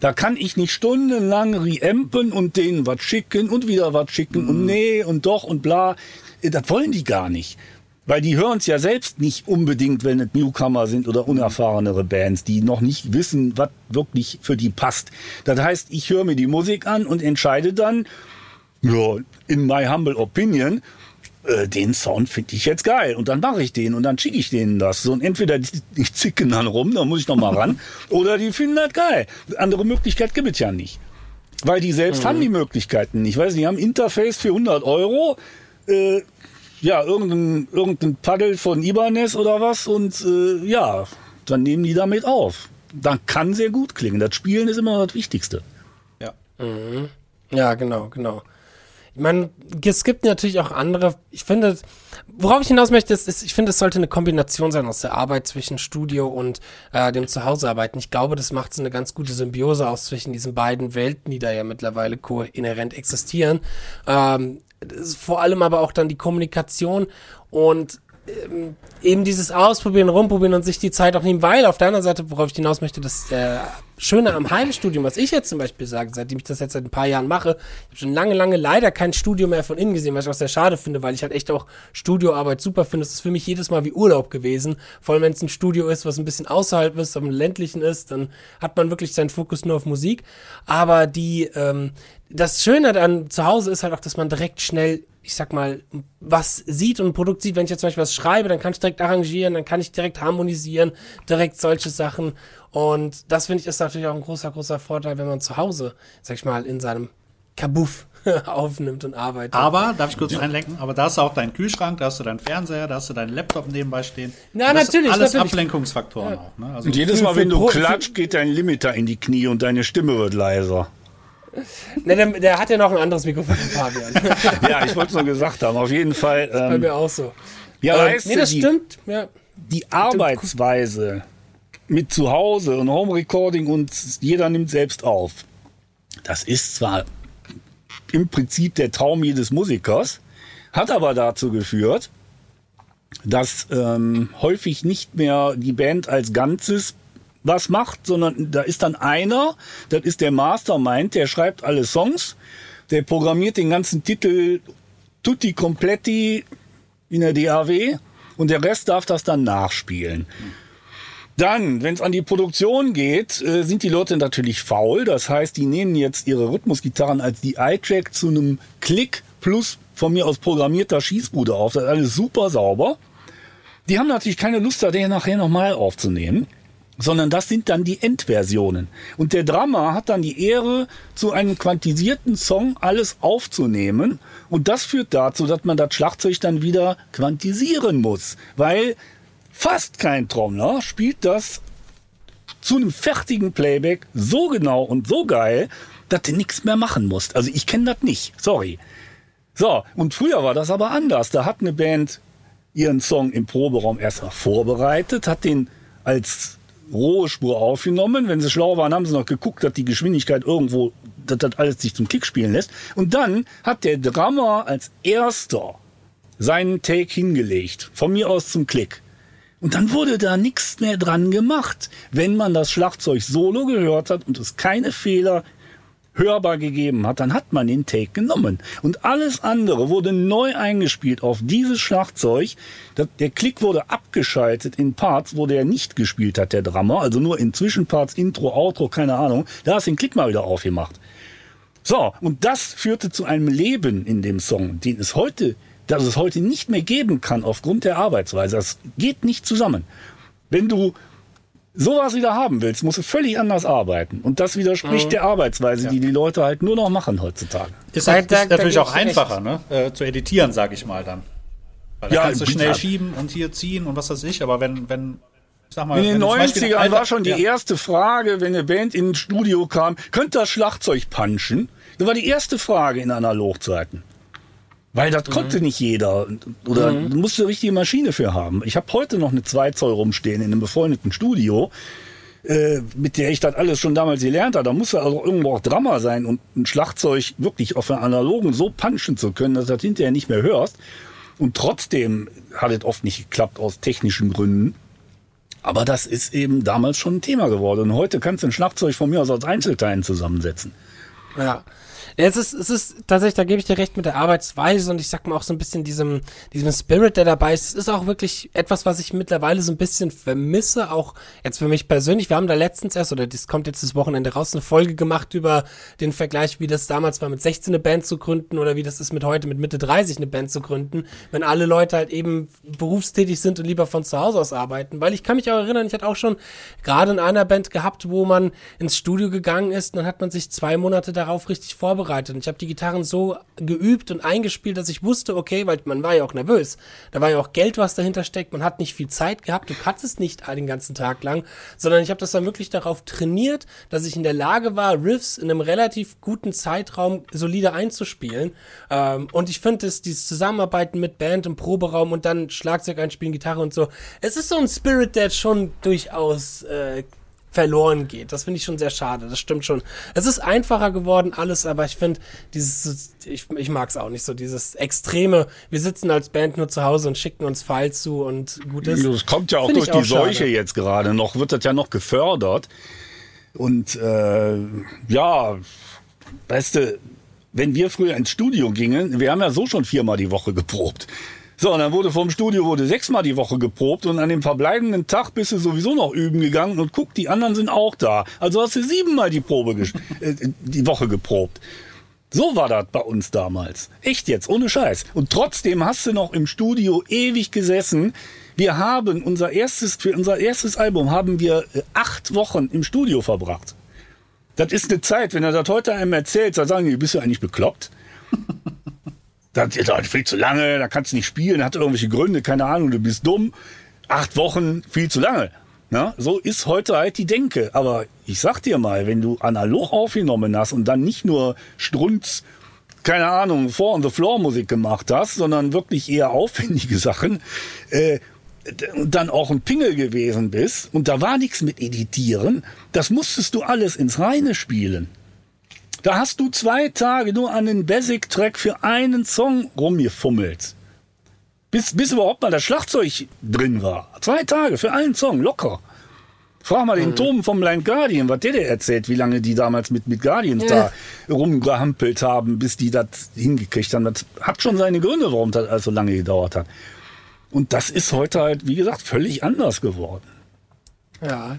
Da kann ich nicht stundenlang reampen und denen was schicken und wieder was schicken mhm. und nee und doch und bla. Das wollen die gar nicht. Weil die hören es ja selbst nicht unbedingt, wenn es Newcomer sind oder unerfahrenere Bands, die noch nicht wissen, was wirklich für die passt. Das heißt, ich höre mir die Musik an und entscheide dann, ja, in my humble opinion, äh, den Sound finde ich jetzt geil. Und dann mache ich den und dann schicke ich denen das. So, und entweder die, die zicken dann rum, da muss ich noch mal ran, oder die finden das geil. Andere Möglichkeit gibt es ja nicht. Weil die selbst mhm. haben die Möglichkeiten nicht. Ich weiß, die haben Interface für 100 Euro. Äh, ja, irgendein, irgendein Paddel von Ibanez oder was und äh, ja, dann nehmen die damit auf. Dann kann sehr gut klingen. Das Spielen ist immer das Wichtigste. Ja. Mhm. Ja, genau, genau. Ich meine, es gibt natürlich auch andere, ich finde, worauf ich hinaus möchte, ist, ich finde, es sollte eine Kombination sein aus der Arbeit zwischen Studio und äh, dem Zuhausearbeiten. Ich glaube, das macht so eine ganz gute Symbiose aus zwischen diesen beiden Welten, die da ja mittlerweile kohärent existieren. Ähm, vor allem aber auch dann die Kommunikation und ähm, eben dieses Ausprobieren, Rumprobieren und sich die Zeit auch nehmen, weil auf der anderen Seite, worauf ich hinaus möchte, das äh, Schöne am Heimstudium, was ich jetzt zum Beispiel sage, seitdem ich das jetzt seit ein paar Jahren mache, ich habe schon lange, lange leider kein Studio mehr von innen gesehen, was ich auch sehr schade finde, weil ich halt echt auch Studioarbeit super finde. Es ist für mich jedes Mal wie Urlaub gewesen, vor allem wenn es ein Studio ist, was ein bisschen außerhalb ist, dem ländlichen ist, dann hat man wirklich seinen Fokus nur auf Musik. Aber die, ähm, das Schöne dann zu Hause ist halt auch, dass man direkt schnell ich sag mal, was sieht und ein Produkt sieht, wenn ich jetzt zum Beispiel was schreibe, dann kann ich direkt arrangieren, dann kann ich direkt harmonisieren, direkt solche Sachen. Und das finde ich ist natürlich auch ein großer, großer Vorteil, wenn man zu Hause, sag ich mal, in seinem Kabuff aufnimmt und arbeitet. Aber, darf ich kurz ja. einlenken, aber da hast du auch deinen Kühlschrank, da hast du deinen Fernseher, da hast du deinen Laptop nebenbei stehen. Na, natürlich. alles natürlich. Ablenkungsfaktoren ja. auch. Ne? Also und jedes Mal, wenn du klatscht, geht dein Limiter in die Knie und deine Stimme wird leiser. Ne, der, der, hat ja noch ein anderes Mikrofon, Fabian. ja, ich wollte es nur gesagt haben. Auf jeden Fall. Ähm, bei mir auch so. Ja, ähm, weißt nee, das die, stimmt. Ja. Die Arbeitsweise mit zu Hause und Home Recording und jeder nimmt selbst auf. Das ist zwar im Prinzip der Traum jedes Musikers, hat aber dazu geführt, dass ähm, häufig nicht mehr die Band als Ganzes was macht, sondern da ist dann einer, das ist der Mastermind, der schreibt alle Songs, der programmiert den ganzen Titel tutti completi in der DAW und der Rest darf das dann nachspielen. Dann, wenn es an die Produktion geht, äh, sind die Leute natürlich faul. Das heißt, die nehmen jetzt ihre Rhythmusgitarren als die track zu einem Klick plus von mir aus programmierter Schießbude auf. Das ist alles super sauber. Die haben natürlich keine Lust, da den nachher nochmal aufzunehmen. Sondern das sind dann die Endversionen. Und der Drummer hat dann die Ehre, zu einem quantisierten Song alles aufzunehmen. Und das führt dazu, dass man das Schlagzeug dann wieder quantisieren muss, weil fast kein Trommler spielt das zu einem fertigen Playback so genau und so geil, dass du nichts mehr machen musst. Also ich kenne das nicht, sorry. So, und früher war das aber anders. Da hat eine Band ihren Song im Proberaum erstmal vorbereitet, hat den als rohe Spur aufgenommen. Wenn sie schlau waren, haben sie noch geguckt, dass die Geschwindigkeit irgendwo, dass das alles sich zum Kick spielen lässt. Und dann hat der Drummer als erster seinen Take hingelegt. Von mir aus zum Klick. Und dann wurde da nichts mehr dran gemacht. Wenn man das Schlagzeug solo gehört hat und es keine Fehler hörbar gegeben hat, dann hat man den Take genommen. Und alles andere wurde neu eingespielt auf dieses Schlagzeug. Der Klick wurde abgeschaltet in Parts, wo der nicht gespielt hat, der Drummer. Also nur in Zwischenparts, Intro, Outro, keine Ahnung. Da hast du den Klick mal wieder aufgemacht. So, und das führte zu einem Leben in dem Song, den es heute, das es heute nicht mehr geben kann aufgrund der Arbeitsweise. Das geht nicht zusammen. Wenn du sowas wieder haben willst, musst du völlig anders arbeiten. Und das widerspricht mhm. der Arbeitsweise, ja. die die Leute halt nur noch machen heutzutage. Ist, halt, ist natürlich auch einfacher, ne? Äh, zu editieren, sage ich mal dann. Weil da ja, kannst du schnell schieben und hier ziehen und was weiß ich. Aber wenn, wenn Sag Mal, in den 90ern war schon die ja. erste Frage, wenn eine Band in ein Studio kam, könnte das Schlagzeug punchen? Das war die erste Frage in Analogzeiten. Weil das mhm. konnte nicht jeder. Oder mhm. du musst eine richtige Maschine für haben. Ich habe heute noch eine 2 Zoll rumstehen in einem befreundeten Studio, äh, mit der ich das alles schon damals gelernt habe. Da muss ja also irgendwo auch Drama sein und ein Schlagzeug wirklich auf einer analogen so punchen zu können, dass du das hinterher nicht mehr hörst. Und trotzdem hat es oft nicht geklappt aus technischen Gründen. Aber das ist eben damals schon ein Thema geworden. Und heute kannst du ein Schlagzeug von mir aus als Einzelteilen zusammensetzen. Ja. Es ist, es ist tatsächlich, da gebe ich dir recht mit der Arbeitsweise und ich sag mal auch so ein bisschen diesem, diesem Spirit, der dabei ist. Es ist auch wirklich etwas, was ich mittlerweile so ein bisschen vermisse, auch jetzt für mich persönlich. Wir haben da letztens erst, oder das kommt jetzt das Wochenende raus, eine Folge gemacht über den Vergleich, wie das damals war, mit 16 eine Band zu gründen oder wie das ist mit heute, mit Mitte 30 eine Band zu gründen, wenn alle Leute halt eben berufstätig sind und lieber von zu Hause aus arbeiten. Weil ich kann mich auch erinnern, ich hatte auch schon gerade in einer Band gehabt, wo man ins Studio gegangen ist dann hat man sich zwei Monate darauf richtig vorbereitet vorbereitet und ich habe die Gitarren so geübt und eingespielt, dass ich wusste, okay, weil man war ja auch nervös. Da war ja auch Geld, was dahinter steckt. Man hat nicht viel Zeit gehabt. Du kannst es nicht den ganzen Tag lang, sondern ich habe das dann wirklich darauf trainiert, dass ich in der Lage war, Riffs in einem relativ guten Zeitraum solide einzuspielen. Ähm, und ich finde, dass dieses Zusammenarbeiten mit Band im Proberaum und dann Schlagzeug einspielen, Gitarre und so, es ist so ein Spirit, der schon durchaus äh, verloren geht. Das finde ich schon sehr schade. Das stimmt schon. Es ist einfacher geworden alles, aber ich finde dieses, ich, ich mag es auch nicht so, dieses extreme, wir sitzen als Band nur zu Hause und schicken uns Files zu und gut ist. Das kommt ja auch durch die Seuche schade. jetzt gerade noch, wird das ja noch gefördert. Und äh, ja, weißt du, wenn wir früher ins Studio gingen, wir haben ja so schon viermal die Woche geprobt. So, und dann wurde vom Studio wurde sechsmal die Woche geprobt und an dem verbleibenden Tag bist du sowieso noch üben gegangen und guck, die anderen sind auch da. Also hast du siebenmal die Probe äh, die Woche geprobt. So war das bei uns damals. Echt jetzt, ohne Scheiß. Und trotzdem hast du noch im Studio ewig gesessen. Wir haben unser erstes, für unser erstes Album haben wir äh, acht Wochen im Studio verbracht. Das ist eine Zeit, wenn er das heute einem erzählt, dann sagen die, bist du eigentlich bekloppt? Das ist viel zu lange, da kannst du nicht spielen, hat irgendwelche Gründe, keine Ahnung, du bist dumm. Acht Wochen, viel zu lange. Na, so ist heute halt die Denke. Aber ich sag dir mal, wenn du analog aufgenommen hast und dann nicht nur Strunz, keine Ahnung, Four on the Floor Musik gemacht hast, sondern wirklich eher aufwendige Sachen, äh, und dann auch ein Pingel gewesen bist und da war nichts mit Editieren, das musstest du alles ins Reine spielen. Da hast du zwei Tage nur an den Basic-Track für einen Song rumgefummelt. Bis, bis überhaupt mal das Schlagzeug drin war. Zwei Tage für einen Song, locker. Frag mal den mhm. Tom vom Blind Guardian, was der dir erzählt, wie lange die damals mit, mit Guardians ja. da rumgehampelt haben, bis die das hingekriegt haben. Das hat schon seine Gründe, warum das alles so lange gedauert hat. Und das ist heute halt, wie gesagt, völlig anders geworden. Ja,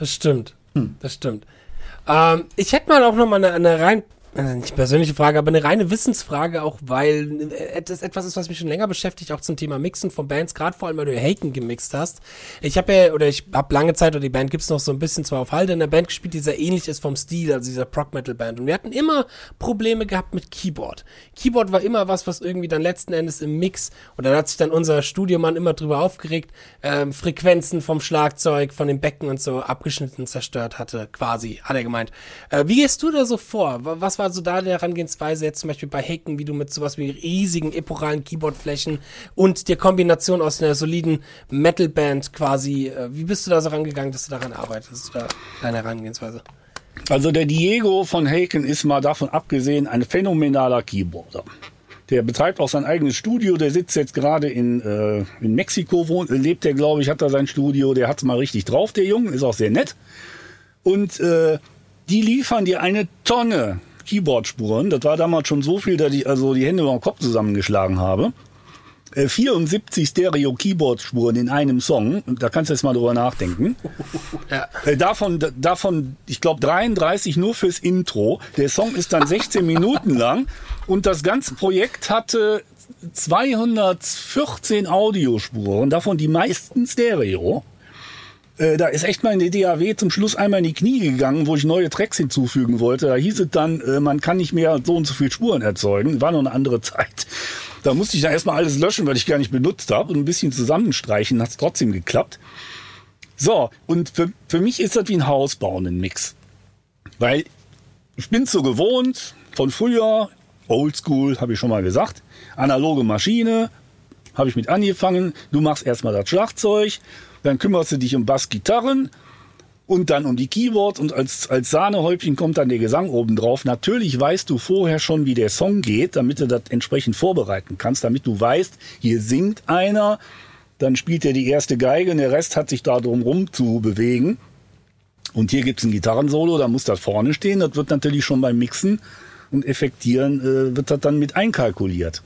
das stimmt. Hm. Das stimmt. Ähm, ich hätte mal auch noch mal eine, eine rein also nicht persönliche Frage, aber eine reine Wissensfrage auch, weil äh, das etwas ist, was mich schon länger beschäftigt, auch zum Thema Mixen von Bands, gerade vor allem, weil du Haken gemixt hast. Ich habe ja, oder ich habe lange Zeit, oder die Band gibt's noch so ein bisschen zwar auf Halde, in der Band gespielt, die sehr ähnlich ist vom Stil, also dieser Prog-Metal-Band. Und wir hatten immer Probleme gehabt mit Keyboard. Keyboard war immer was, was irgendwie dann letzten Endes im Mix, und dann hat sich dann unser Studiomann immer drüber aufgeregt, ähm, Frequenzen vom Schlagzeug, von den Becken und so abgeschnitten zerstört hatte, quasi, hat er gemeint. Äh, wie gehst du da so vor? Was war so da der Herangehensweise jetzt zum Beispiel bei Haken, wie du mit sowas wie riesigen epochalen Keyboardflächen und der Kombination aus einer soliden Metalband quasi, äh, wie bist du da so rangegangen, dass du daran arbeitest oder deine Herangehensweise? Also der Diego von Haken ist mal davon abgesehen ein phänomenaler Keyboarder. Der betreibt auch sein eigenes Studio. Der sitzt jetzt gerade in, äh, in Mexiko, wohnt, lebt der, glaube ich, hat da sein Studio. Der hat's mal richtig drauf, der Junge, ist auch sehr nett. Und äh, die liefern dir eine Tonne Keyboard-Spuren. Das war damals schon so viel, dass ich also die Hände über den Kopf zusammengeschlagen habe. 74 Stereo-Keyboard-Spuren in einem Song. Da kannst du jetzt mal drüber nachdenken. Ja. Äh, davon, davon, ich glaube, 33 nur fürs Intro. Der Song ist dann 16 Minuten lang und das ganze Projekt hatte 214 Audiospuren, davon die meisten Stereo. Äh, da ist echt meine DAW zum Schluss einmal in die Knie gegangen, wo ich neue Tracks hinzufügen wollte. Da hieß es dann, äh, man kann nicht mehr so und so viel Spuren erzeugen. War noch eine andere Zeit. Da musste ich dann erstmal alles löschen, weil ich gar nicht benutzt habe und ein bisschen zusammenstreichen, hat es trotzdem geklappt. So, und für, für mich ist das wie ein Haus bauen, ein Mix. Weil ich bin so gewohnt, von früher, Oldschool, habe ich schon mal gesagt, analoge Maschine, habe ich mit angefangen. Du machst erstmal das Schlagzeug, dann kümmerst du dich um Bassgitarren und dann um die Keyboards und als, als Sahnehäubchen kommt dann der Gesang oben drauf. Natürlich weißt du vorher schon, wie der Song geht, damit du das entsprechend vorbereiten kannst, damit du weißt, hier singt einer, dann spielt er die erste Geige und der Rest hat sich da drum rum zu bewegen. Und hier gibt's ein Gitarrensolo, da muss das vorne stehen. Das wird natürlich schon beim Mixen und Effektieren, äh, wird das dann mit einkalkuliert.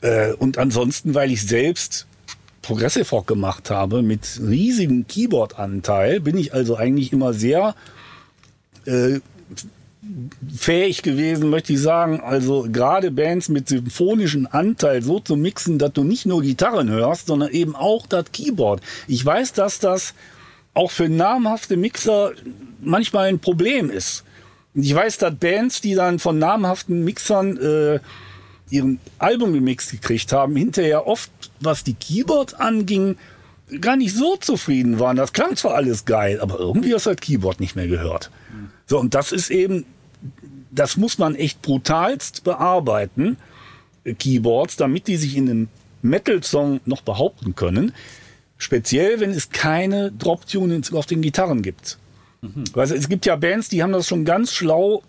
Äh, und ansonsten, weil ich selbst Progressive Rock gemacht habe mit riesigem Keyboard-Anteil, bin ich also eigentlich immer sehr äh, fähig gewesen, möchte ich sagen. Also gerade Bands mit symphonischem Anteil so zu mixen, dass du nicht nur Gitarren hörst, sondern eben auch das Keyboard. Ich weiß, dass das auch für namhafte Mixer manchmal ein Problem ist. Ich weiß, dass Bands, die dann von namhaften Mixern äh, ihren Album gemixt gekriegt haben, hinterher oft, was die Keyboards anging, gar nicht so zufrieden waren. Das klang zwar alles geil, aber irgendwie hast du das Keyboard nicht mehr gehört. So, und das ist eben, das muss man echt brutalst bearbeiten, äh, Keyboards, damit die sich in einem Metal-Song noch behaupten können. Speziell, wenn es keine Drop-Tunings auf den Gitarren gibt. Mhm. Also es gibt ja Bands, die haben das schon ganz schlau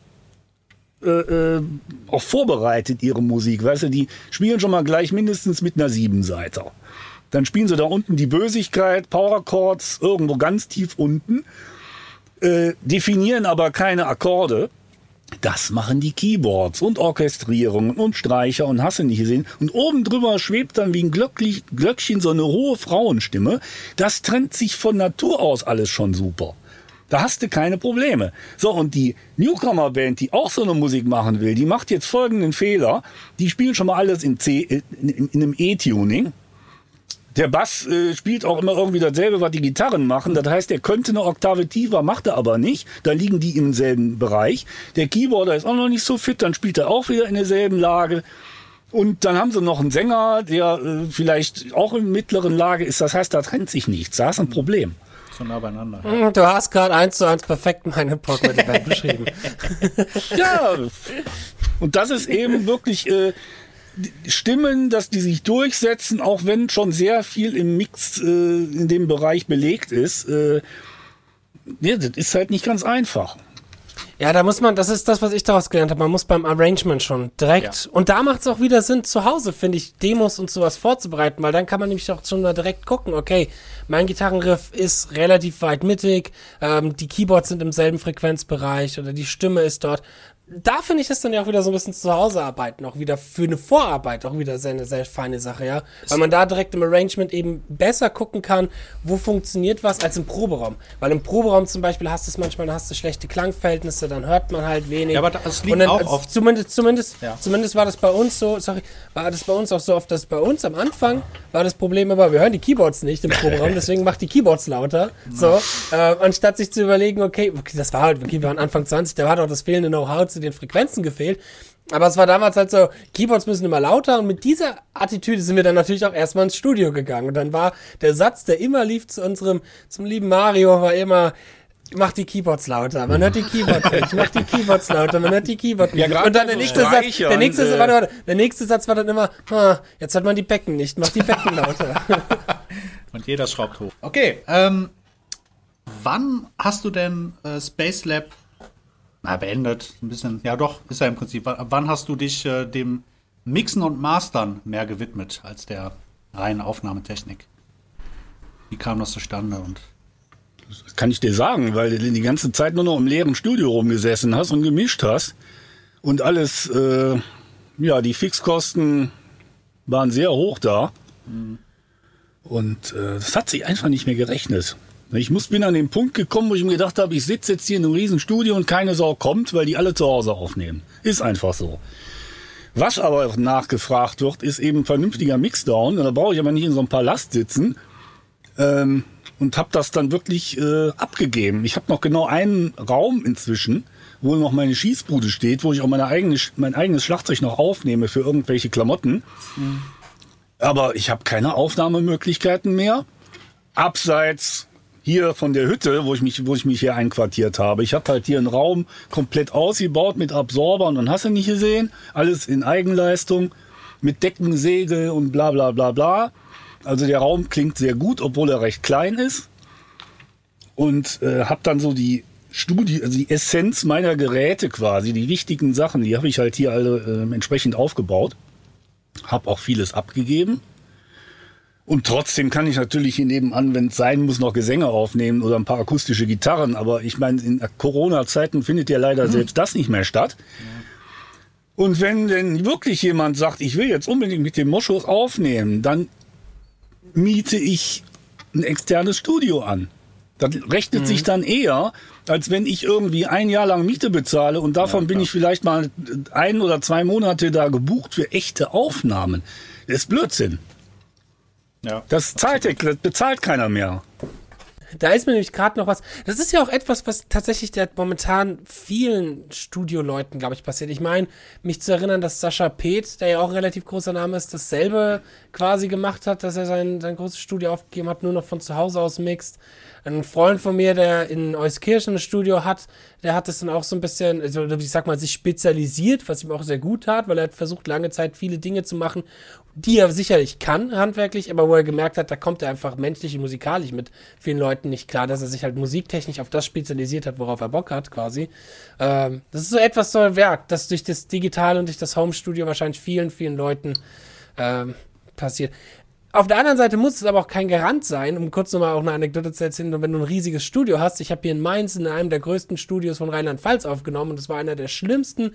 äh, äh, auch vorbereitet, ihre Musik. Weißt du, die spielen schon mal gleich mindestens mit einer Siebenseiter. Dann spielen sie da unten die Bösigkeit, Power Chords, irgendwo ganz tief unten, äh, definieren aber keine Akkorde. Das machen die Keyboards und Orchestrierungen und Streicher und Hasse nicht gesehen. Und oben drüber schwebt dann wie ein Glöckchen so eine hohe Frauenstimme. Das trennt sich von Natur aus alles schon super. Da hast du keine Probleme. So, und die Newcomer-Band, die auch so eine Musik machen will, die macht jetzt folgenden Fehler. Die spielen schon mal alles in C, in, in, in einem E-Tuning. Der Bass äh, spielt auch immer irgendwie dasselbe, was die Gitarren machen. Das heißt, er könnte eine Oktave tiefer, macht er aber nicht. Da liegen die im selben Bereich. Der Keyboarder ist auch noch nicht so fit, dann spielt er auch wieder in derselben Lage. Und dann haben sie noch einen Sänger, der äh, vielleicht auch in mittleren Lage ist. Das heißt, da trennt sich nichts. Da ist ein Problem so nah beieinander. Ja. Du hast gerade eins zu eins perfekt meine Pocket beschrieben. ja. Und das ist eben wirklich äh, Stimmen, dass die sich durchsetzen, auch wenn schon sehr viel im Mix äh, in dem Bereich belegt ist. Äh, ja, das ist halt nicht ganz einfach. Ja, da muss man, das ist das, was ich daraus gelernt habe. Man muss beim Arrangement schon direkt. Ja. Und da macht es auch wieder Sinn, zu Hause, finde ich, Demos und sowas vorzubereiten, weil dann kann man nämlich auch schon mal direkt gucken, okay, mein Gitarrenriff ist relativ weit mittig, ähm, die Keyboards sind im selben Frequenzbereich oder die Stimme ist dort da finde ich das dann ja auch wieder so ein bisschen zu Hause arbeiten, auch wieder für eine Vorarbeit, auch wieder sehr, eine sehr feine Sache, ja. Weil man da direkt im Arrangement eben besser gucken kann, wo funktioniert was, als im Proberaum. Weil im Proberaum zum Beispiel hast du es manchmal, hast du schlechte Klangverhältnisse, dann hört man halt wenig. Ja, aber das liegt dann, auch also oft- Zumindest, zumindest, Ja. zumindest war das bei uns so, sorry, war das bei uns auch so oft, dass bei uns am Anfang war das Problem immer, wir hören die Keyboards nicht im Proberaum, deswegen macht die Keyboards lauter. So, äh, anstatt sich zu überlegen, okay, okay, das war halt, okay, wir waren Anfang 20, da hat auch das fehlende Know-how zu den Frequenzen gefehlt. Aber es war damals halt so, Keyboards müssen immer lauter und mit dieser Attitüde sind wir dann natürlich auch erstmal ins Studio gegangen. Und dann war der Satz, der immer lief zu unserem, zum lieben Mario, war immer, mach die Keyboards lauter. Man hört die Keyboards nicht, mach die Keyboards lauter, man hört die Keyboards nicht. Ja, und dann der nächste Satz, der nächste, äh, warte, warte, der nächste Satz war dann immer, ah, jetzt hat man die Becken nicht, mach die Becken lauter. Und jeder schraubt hoch. Okay, ähm, wann hast du denn äh, Space Lab na, beendet? Ein bisschen, ja doch, ist ja im Prinzip. W wann hast du dich äh, dem Mixen und Mastern mehr gewidmet als der reinen Aufnahmetechnik? Wie kam das zustande? Und Kann ich dir sagen, weil du die ganze Zeit nur noch im leeren Studio rumgesessen hast und gemischt hast. Und alles, äh, ja, die Fixkosten waren sehr hoch da. Und äh, das hat sich einfach nicht mehr gerechnet. Ich muss, bin an den Punkt gekommen, wo ich mir gedacht habe, ich sitze jetzt hier in einem riesen Studio und keine Sau kommt, weil die alle zu Hause aufnehmen. Ist einfach so. Was aber auch nachgefragt wird, ist eben vernünftiger Mixdown. Da brauche ich aber nicht in so einem Palast sitzen, ähm, und habe das dann wirklich äh, abgegeben. Ich habe noch genau einen Raum inzwischen, wo noch meine Schießbude steht, wo ich auch meine eigene, mein eigenes Schlagzeug noch aufnehme für irgendwelche Klamotten. Aber ich habe keine Aufnahmemöglichkeiten mehr. Abseits hier von der Hütte, wo ich mich, wo ich mich hier einquartiert habe. Ich habe halt hier einen Raum komplett ausgebaut mit Absorbern und hast du nicht gesehen. Alles in Eigenleistung mit Deckensegel und bla bla bla bla. Also der Raum klingt sehr gut, obwohl er recht klein ist. Und äh, habe dann so die Studie, also die Essenz meiner Geräte quasi, die wichtigen Sachen, die habe ich halt hier alle äh, entsprechend aufgebaut. Habe auch vieles abgegeben. Und trotzdem kann ich natürlich hier nebenan, wenn es sein muss, noch Gesänge aufnehmen oder ein paar akustische Gitarren. Aber ich meine, in Corona-Zeiten findet ja leider selbst das nicht mehr statt. Und wenn denn wirklich jemand sagt, ich will jetzt unbedingt mit dem Moschus aufnehmen, dann miete ich ein externes Studio an. Das rechnet sich dann eher, als wenn ich irgendwie ein Jahr lang Miete bezahle und davon bin ich vielleicht mal ein oder zwei Monate da gebucht für echte Aufnahmen. Das ist Blödsinn. Ja. Das zahlt, der- das bezahlt keiner mehr. Da ist mir nämlich gerade noch was. Das ist ja auch etwas, was tatsächlich der momentan vielen Studioleuten, glaube ich, passiert. Ich meine, mich zu erinnern, dass Sascha Peth, der ja auch ein relativ großer Name ist, dasselbe quasi gemacht hat, dass er sein, sein großes Studio aufgegeben hat, nur noch von zu Hause aus mixt. Ein Freund von mir, der in Euskirchen ein Studio hat, der hat das dann auch so ein bisschen, also ich sag mal, sich spezialisiert, was ihm auch sehr gut tat, weil er hat versucht, lange Zeit viele Dinge zu machen, die er sicherlich kann, handwerklich, aber wo er gemerkt hat, da kommt er einfach menschlich und musikalisch mit vielen Leuten nicht klar, dass er sich halt musiktechnisch auf das spezialisiert hat, worauf er Bock hat, quasi. Ähm, das ist so etwas so ein Werk, das durch das Digitale und durch das Home-Studio wahrscheinlich vielen, vielen Leuten ähm, passiert. Auf der anderen Seite muss es aber auch kein Garant sein, um kurz nochmal auch eine Anekdote zu erzählen, wenn du ein riesiges Studio hast. Ich habe hier in Mainz in einem der größten Studios von Rheinland-Pfalz aufgenommen und das war einer der schlimmsten,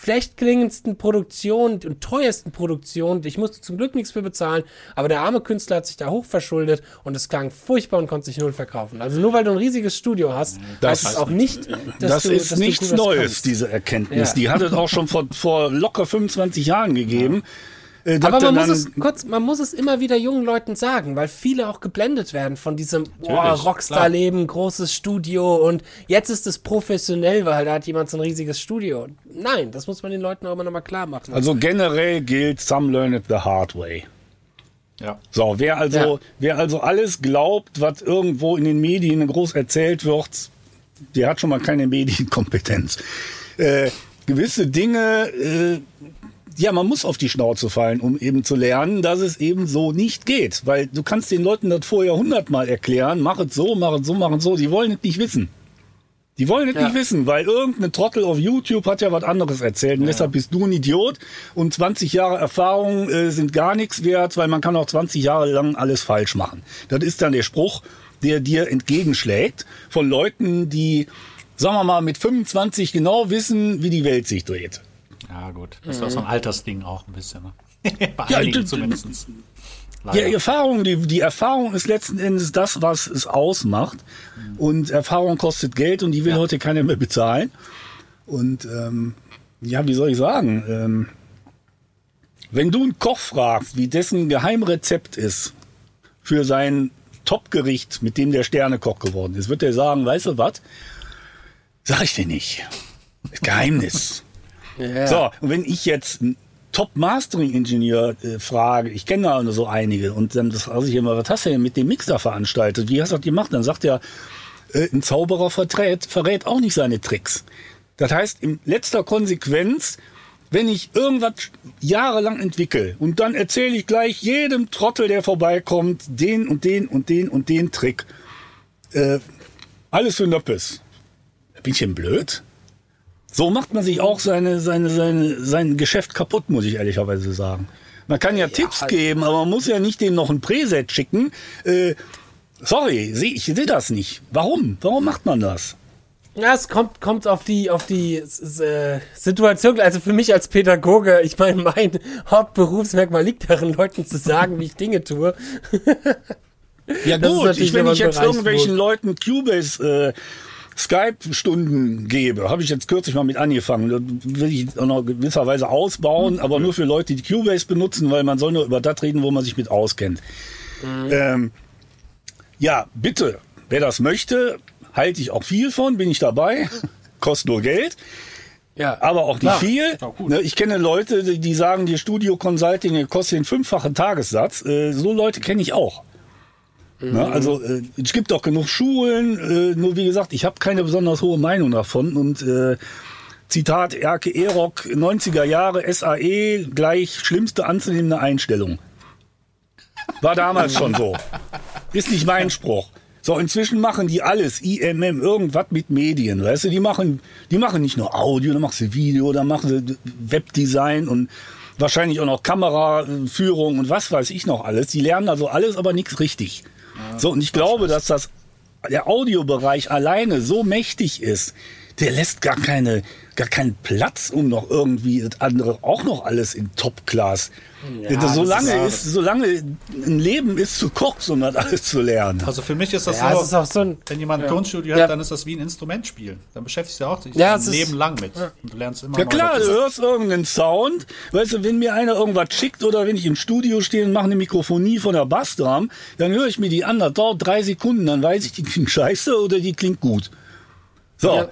schlecht klingendsten Produktionen und teuersten Produktionen. Ich musste zum Glück nichts für bezahlen, aber der arme Künstler hat sich da hoch verschuldet und es klang furchtbar und konnte sich null verkaufen. Also nur weil du ein riesiges Studio hast, Das heißt es auch nicht, dass das du, ist dass du nichts was Neues, kannst. diese Erkenntnis. Ja. Die hat es auch schon vor, vor locker 25 Jahren gegeben. Äh, Aber man muss es kurz, man muss es immer wieder jungen Leuten sagen, weil viele auch geblendet werden von diesem oh, Rockstar-Leben, großes Studio und jetzt ist es professionell, weil da hat jemand so ein riesiges Studio. Nein, das muss man den Leuten auch immer nochmal klar machen. Also generell gilt, some learn it the hard way. ja. So, wer also, Ja. wer also alles glaubt, was irgendwo in den Medien groß erzählt wird, der hat schon mal keine Medienkompetenz. Äh, gewisse Dinge, äh, ja, man muss auf die Schnauze fallen, um eben zu lernen, dass es eben so nicht geht. Weil du kannst den Leuten das vorher hundertmal erklären, mach es so, mach es so, mach es so, die wollen es nicht wissen. Die wollen es Ja. nicht wissen, weil irgendein Trottel auf YouTube hat ja was anderes erzählt und deshalb bist du ein Idiot und 20 Jahre Erfahrung äh, sind gar nichts wert, weil man kann auch 20 Jahre lang alles falsch machen. Das ist dann der Spruch, der dir entgegenschlägt von Leuten, die, sagen wir mal, mit 25 genau wissen, wie die Welt sich dreht. Ja, gut. Das ist doch so ein Altersding auch ein bisschen. Ne? Bei Ja, einigen zumindest. Die Erfahrung, die, die Erfahrung ist letzten Endes das, was es ausmacht. Und Erfahrung kostet Geld und die will heute keiner mehr bezahlen. Und ähm, ja, wie soll ich sagen? Ähm, wenn du einen Koch fragst, wie dessen Geheimrezept ist für sein Topgericht, mit dem der Sternekoch geworden ist, wird er sagen, weißt du was? Sag ich dir nicht. Geheimnis. Ja. So, und wenn ich jetzt Top-Mastering-Ingenieur äh, frage, ich kenne da nur so einige, und dann frage ich immer, was hast du denn mit dem Mixer veranstaltet? Wie hast du das gemacht? Dann sagt er, äh, ein Zauberer verrät, verrät auch nicht seine Tricks. Das heißt, in letzter Konsequenz, wenn ich irgendwas jahrelang entwickle und dann erzähle ich gleich jedem Trottel, der vorbeikommt, den und den und den und den Trick. Äh, alles für Nöppes. Bin ich denn blöd? So macht man sich auch seine, seine, seine, sein Geschäft kaputt, muss ich ehrlicherweise sagen. Man kann ja, ja Tipps halt. geben, aber man muss ja nicht dem noch ein Preset schicken. Äh, sorry, ich sehe das nicht. Warum? Warum macht man das? Ja, es kommt, kommt auf die, auf die äh, Situation. Also für mich als Pädagoge, ich meine, mein Hauptberufsmerkmal liegt darin, Leuten zu sagen, wie ich Dinge tue. ja gut, ich, wenn ich jetzt Bereich, irgendwelchen Leuten Cubase äh, Skype-Stunden gebe, habe ich jetzt kürzlich mal mit angefangen. Das will ich auch noch gewisserweise ausbauen, aber nur für Leute, die Cubase benutzen, weil man soll nur über das reden, wo man sich mit auskennt. Mhm. Ähm, ja, bitte, wer das möchte, halte ich auch viel von, bin ich dabei, kostet nur Geld. Ja, aber auch nicht klar. viel. Ne, ich kenne Leute, die sagen, die Studio Consulting kostet den fünffachen Tagessatz. Äh, so Leute kenne ich auch. Ne, mhm. Also äh, es gibt auch genug Schulen. Äh, nur wie gesagt, ich habe keine besonders hohe Meinung davon. Und Zitat Erke Erock, 90er Jahre SAE gleich schlimmste anzunehmende Einstellung. War damals schon so. Ist nicht mein Spruch. So, inzwischen machen die alles, IMM, irgendwas mit Medien, weißt du, die machen, die machen nicht nur Audio, dann machen sie Video, dann machen sie Webdesign und wahrscheinlich auch noch Kameraführung und was weiß ich noch alles. Die lernen also alles, aber nichts richtig. So, und ich glaube, dass das, der Audiobereich alleine so mächtig ist, der lässt gar keine, gar keinen Platz, um noch irgendwie das andere auch noch alles in Top-Class. Ja, solange, ist, ist, solange ein Leben ist zu kurz, um das alles zu lernen. Also für mich ist das ja, so, ist so ein, wenn jemand ein ja. Tonstudio hat, dann ist das wie ein Instrument spielen. Dann beschäftigst du dich auch dich ja, ein Leben ist, lang mit. Und du lernst immer Ja klar, du hörst irgendeinen Sound. Weißt du, wenn mir einer irgendwas schickt oder wenn ich im Studio stehe und mache eine Mikrofonie von der Bassdrum, dann höre ich mir die an, das dauert drei Sekunden, dann weiß ich, die klingt scheiße oder die klingt gut. So,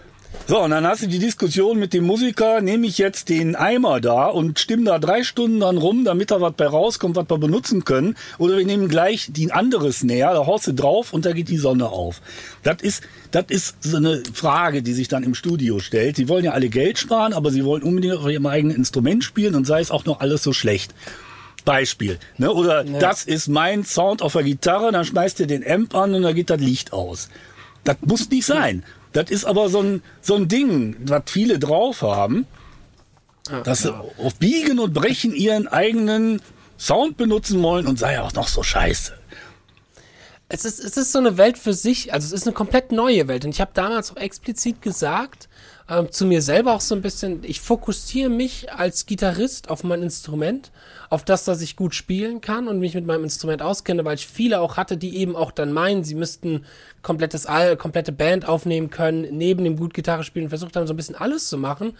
so, und dann hast du die Diskussion mit dem Musiker, nehme ich jetzt den Eimer da und stimme da drei Stunden dann rum, damit da was bei rauskommt, was wir benutzen können. Oder wir nehmen gleich die anderes näher, da haust du drauf und da geht die Sonne auf. Das ist, das ist so eine Frage, die sich dann im Studio stellt. Sie wollen ja alle Geld sparen, aber sie wollen unbedingt auf ihrem eigenen Instrument spielen und sei es auch noch alles so schlecht. Beispiel. Ne? Oder ja. das ist mein Sound auf der Gitarre, dann schmeißt ihr den Amp an und da geht das Licht aus. Das muss nicht sein. Das ist aber so ein, so ein Ding, was viele drauf haben, ja, dass ja. sie auf Biegen und Brechen ihren eigenen Sound benutzen wollen und sei auch noch so scheiße. Es ist, es ist so eine Welt für sich, also es ist eine komplett neue Welt. Und ich habe damals auch explizit gesagt, äh, zu mir selber auch so ein bisschen, ich fokussiere mich als Gitarrist auf mein Instrument, auf das, dass ich gut spielen kann und mich mit meinem Instrument auskenne, weil ich viele auch hatte, die eben auch dann meinen, sie müssten komplettes All, komplette Band aufnehmen können, neben dem gut Gitarre spielen, versucht haben so ein bisschen alles zu machen.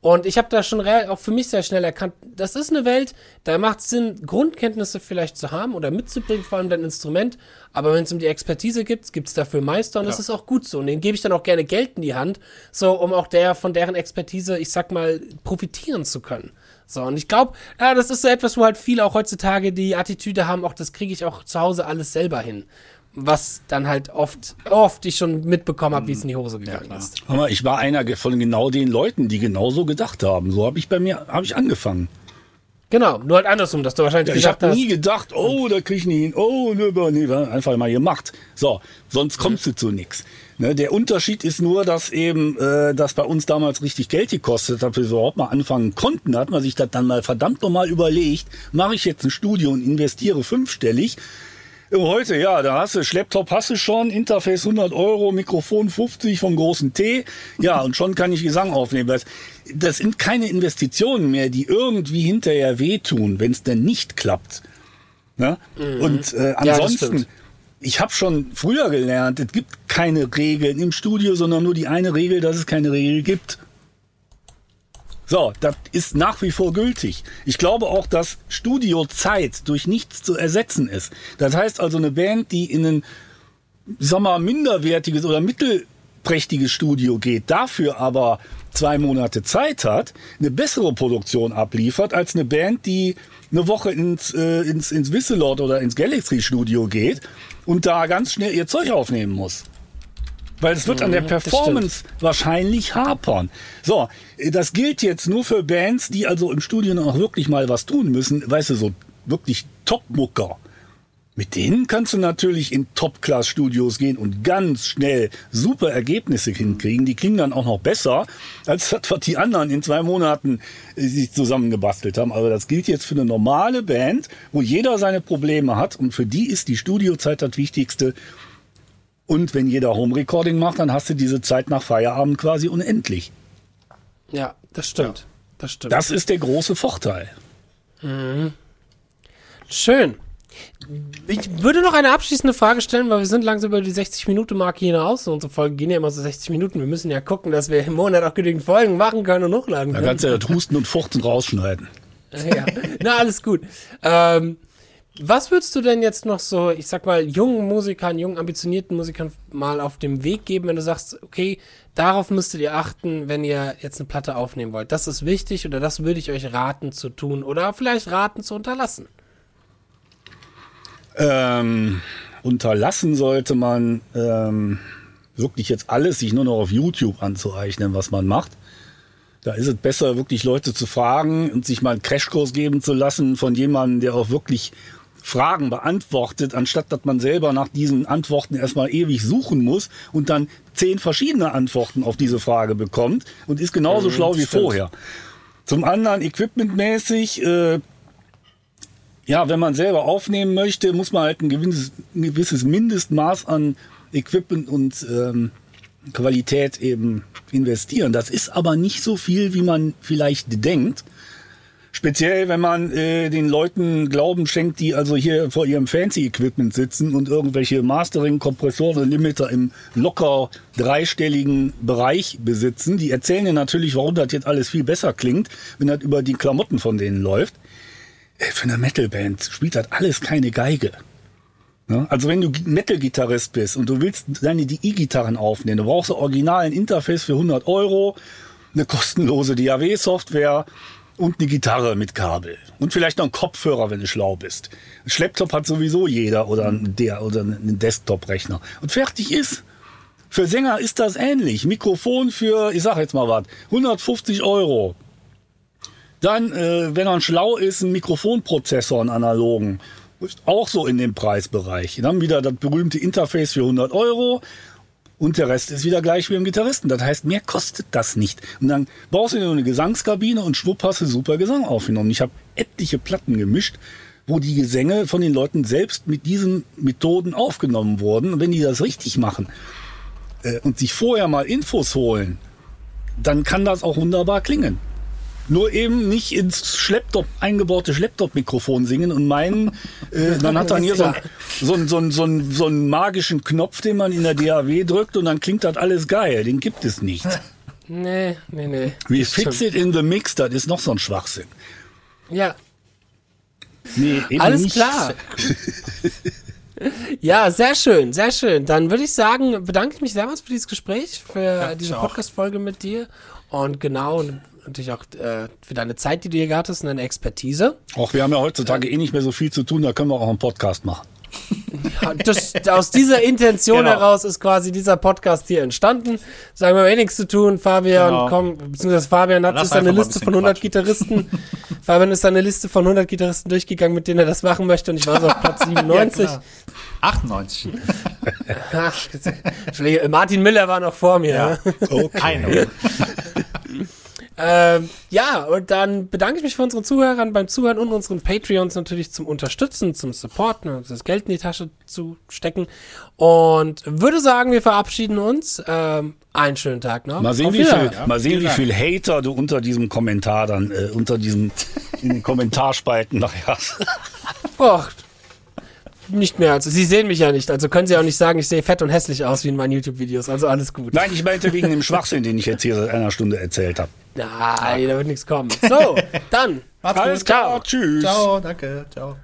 Und ich habe da schon auch für mich sehr schnell erkannt, das ist eine Welt, da macht es Sinn, Grundkenntnisse vielleicht zu haben oder mitzubringen, vor allem dein Instrument. Aber wenn es um die Expertise gibt, gibt es dafür Meister und ja. das ist auch gut so. Und denen gebe ich dann auch gerne Geld in die Hand, so um auch der von deren Expertise, ich sag mal, profitieren zu können. So, und ich glaube, ja, das ist so etwas, wo halt viele auch heutzutage die Attitüde haben, auch das kriege ich auch zu Hause alles selber hin was dann halt oft, oft ich schon mitbekommen habe, wie es in die Hose gegangen ja, ist. Aber ich war einer von genau den Leuten, die genauso gedacht haben. So habe ich bei mir, habe ich angefangen. Genau, nur halt andersrum, dass du wahrscheinlich ja, gedacht hast. Ich habe nie gedacht, oh, da krieg ich nie hin, oh, ne, nee, einfach mal gemacht. So, sonst kommst mhm. du zu nichts. Ne, der Unterschied ist nur, dass eben äh, das bei uns damals richtig Geld gekostet hat, wir überhaupt mal anfangen konnten. Da hat man sich das dann mal verdammt nochmal überlegt, mache ich jetzt ein Studio und investiere fünfstellig Heute, ja, da hast du Schlepptop hast du schon, Interface 100 Euro, Mikrofon 50 vom großen T. Ja, und schon kann ich Gesang aufnehmen. Das sind keine Investitionen mehr, die irgendwie hinterher wehtun, wenn es denn nicht klappt. Ne? Mhm. Und äh, ansonsten, ja, ich habe schon früher gelernt, es gibt keine Regeln im Studio, sondern nur die eine Regel, dass es keine Regel gibt. So, das ist nach wie vor gültig. Ich glaube auch, dass Studiozeit durch nichts zu ersetzen ist. Das heißt also eine Band, die in ein, sag mal, minderwertiges oder mittelprächtiges Studio geht, dafür aber zwei Monate Zeit hat, eine bessere Produktion abliefert, als eine Band, die eine Woche ins, äh, ins, ins Wisselord oder ins Galaxy Studio geht und da ganz schnell ihr Zeug aufnehmen muss. Weil es wird an der Mhm, Performance wahrscheinlich hapern. So, das gilt jetzt nur für Bands, die also im Studio noch wirklich mal was tun müssen. Weißt du, so wirklich Top-Mucker. Mit denen kannst du natürlich in Top-Class-Studios gehen und ganz schnell super Ergebnisse hinkriegen. Die klingen dann auch noch besser, als das, was die anderen in zwei Monaten äh, sich zusammengebastelt haben. Aber das gilt jetzt für eine normale Band, wo jeder seine Probleme hat. Und für die ist die Studiozeit das Wichtigste. Und wenn jeder Home-Recording macht, dann hast du diese Zeit nach Feierabend quasi unendlich. Ja, das stimmt. Das stimmt. Das ist der große Vorteil. Schön. Ich würde noch eine abschließende Frage stellen, weil wir sind langsam über die 60-Minuten-Marke hinaus. Unsere Folgen gehen ja immer so 60 Minuten. Wir müssen ja gucken, dass wir im Monat auch genügend Folgen machen können und hochladen Da können. kannst du ja das Husten und Furzen rausschneiden. ja. Na, alles gut. Ähm, was würdest du denn jetzt noch so, ich sag mal, jungen Musikern, jungen ambitionierten Musikern mal auf dem Weg geben, wenn du sagst, okay, darauf müsstet ihr achten, wenn ihr jetzt eine Platte aufnehmen wollt. Das ist wichtig oder das würde ich euch raten zu tun oder vielleicht raten zu unterlassen. Ähm, unterlassen sollte man ähm, wirklich jetzt alles sich nur noch auf YouTube anzueignen, was man macht. Da ist es besser, wirklich Leute zu fragen und sich mal einen Crashkurs geben zu lassen von jemandem, der auch wirklich Fragen beantwortet, anstatt dass man selber nach diesen Antworten erstmal ewig suchen muss und dann zehn verschiedene Antworten auf diese Frage bekommt und ist genauso schlau wie stimmt. vorher. Zum anderen equipmentmäßig, äh, ja, wenn man selber aufnehmen möchte, muss man halt ein gewisses, ein gewisses Mindestmaß an Equipment und ähm, Qualität eben investieren. Das ist aber nicht so viel, wie man vielleicht denkt. Speziell, wenn man äh, den Leuten Glauben schenkt, die also hier vor ihrem Fancy-Equipment sitzen und irgendwelche Mastering, Kompressoren und Limiter im locker dreistelligen Bereich besitzen. Die erzählen dir natürlich, warum das jetzt alles viel besser klingt, wenn das über die Klamotten von denen läuft. Äh, Für eine Metalband spielt das alles keine Geige. Ne? Also wenn du Metal-Gitarrist bist und du willst deine DI-Gitarren aufnehmen, du brauchst originalen Interface für 100 Euro, eine kostenlose DAW-Software und eine Gitarre mit Kabel. Und vielleicht noch einen Kopfhörer, wenn du schlau bist. Ein Schlepptop hat sowieso jeder oder der, oder einen Desktop-Rechner. Und fertig ist. Für Sänger ist das ähnlich. Mikrofon für, ich sag jetzt mal was, 150 Euro. Dann, äh, wenn man schlau ist, ein Mikrofonprozessor, einen analogen. Auch so in dem Preisbereich. Dann wieder das berühmte Interface für 100 Euro. Und der Rest ist wieder gleich wie im Gitarristen. Das heißt, mehr kostet das nicht. Und dann brauchst du nur eine Gesangskabine und schwupp hast du super Gesang aufgenommen. Ich habe etliche Platten gemischt, wo die Gesänge von den Leuten selbst mit diesen Methoden aufgenommen wurden. Und wenn die das richtig machen äh, und sich vorher mal Infos holen, dann kann das auch wunderbar klingen. Nur eben nicht ins Schlepptop, eingebaute Schlepptop-Mikrofon singen und meinen, äh, dann hat dann hier so, ein, so, ein, so, ein, so, ein, so einen magischen Knopf, den man in der DAW drückt und dann klingt das alles geil. Den gibt es nicht. Nee, nee, nee. Wie fix it in the mix, das ist noch so ein Schwachsinn. Ja, Nee, eben Alles nicht. klar. Ja, sehr schön, sehr schön. Dann würde ich sagen, bedanke ich mich sehr für dieses Gespräch, für diese ich auch. Podcast-Folge mit dir und genau, natürlich auch äh, für deine Zeit, die du hier gehabt hast und deine Expertise. Auch wir haben ja heutzutage eh nicht mehr so viel zu tun, da können wir auch einen Podcast machen. Ja, Das, aus dieser Intention Genau. heraus ist quasi dieser Podcast hier entstanden. Sagen wir, wir haben eh nichts zu tun. Fabian, Genau. komm, beziehungsweise Fabian hat sich seine mal Liste von 100 quatschen. Gitarristen. Fabian ist seine Liste von 100 Gitarristen durchgegangen, mit denen er das machen möchte. Und ich war so auf Platz 97. Ja, klar. 98. Ach, Entschuldige, Martin Miller war noch vor mir. Ja. Okay. Ähm, ja, und dann bedanke ich mich für unseren Zuhörern beim Zuhören und unseren Patreons natürlich zum Unterstützen, zum Supporten, und das Geld in die Tasche zu stecken. Und würde sagen, wir verabschieden uns. Ähm, einen schönen Tag noch. Mal sehen, wie viel, Wiedersehen. mal sehen, wie viel Hater du unter diesem Kommentar dann, äh, unter diesem, in den Kommentarspalten nachher hast. Och, nicht mehr. Also, Sie sehen mich ja nicht. Also können Sie auch nicht sagen, ich sehe fett und hässlich aus wie in meinen YouTube-Videos. Also alles gut. Nein, ich meinte wegen dem Schwachsinn, den ich jetzt hier seit einer Stunde erzählt habe. Nein, da wird nichts kommen. So, dann. Macht's Alles gut. klar, tschüss. Ciao, danke. Ciao.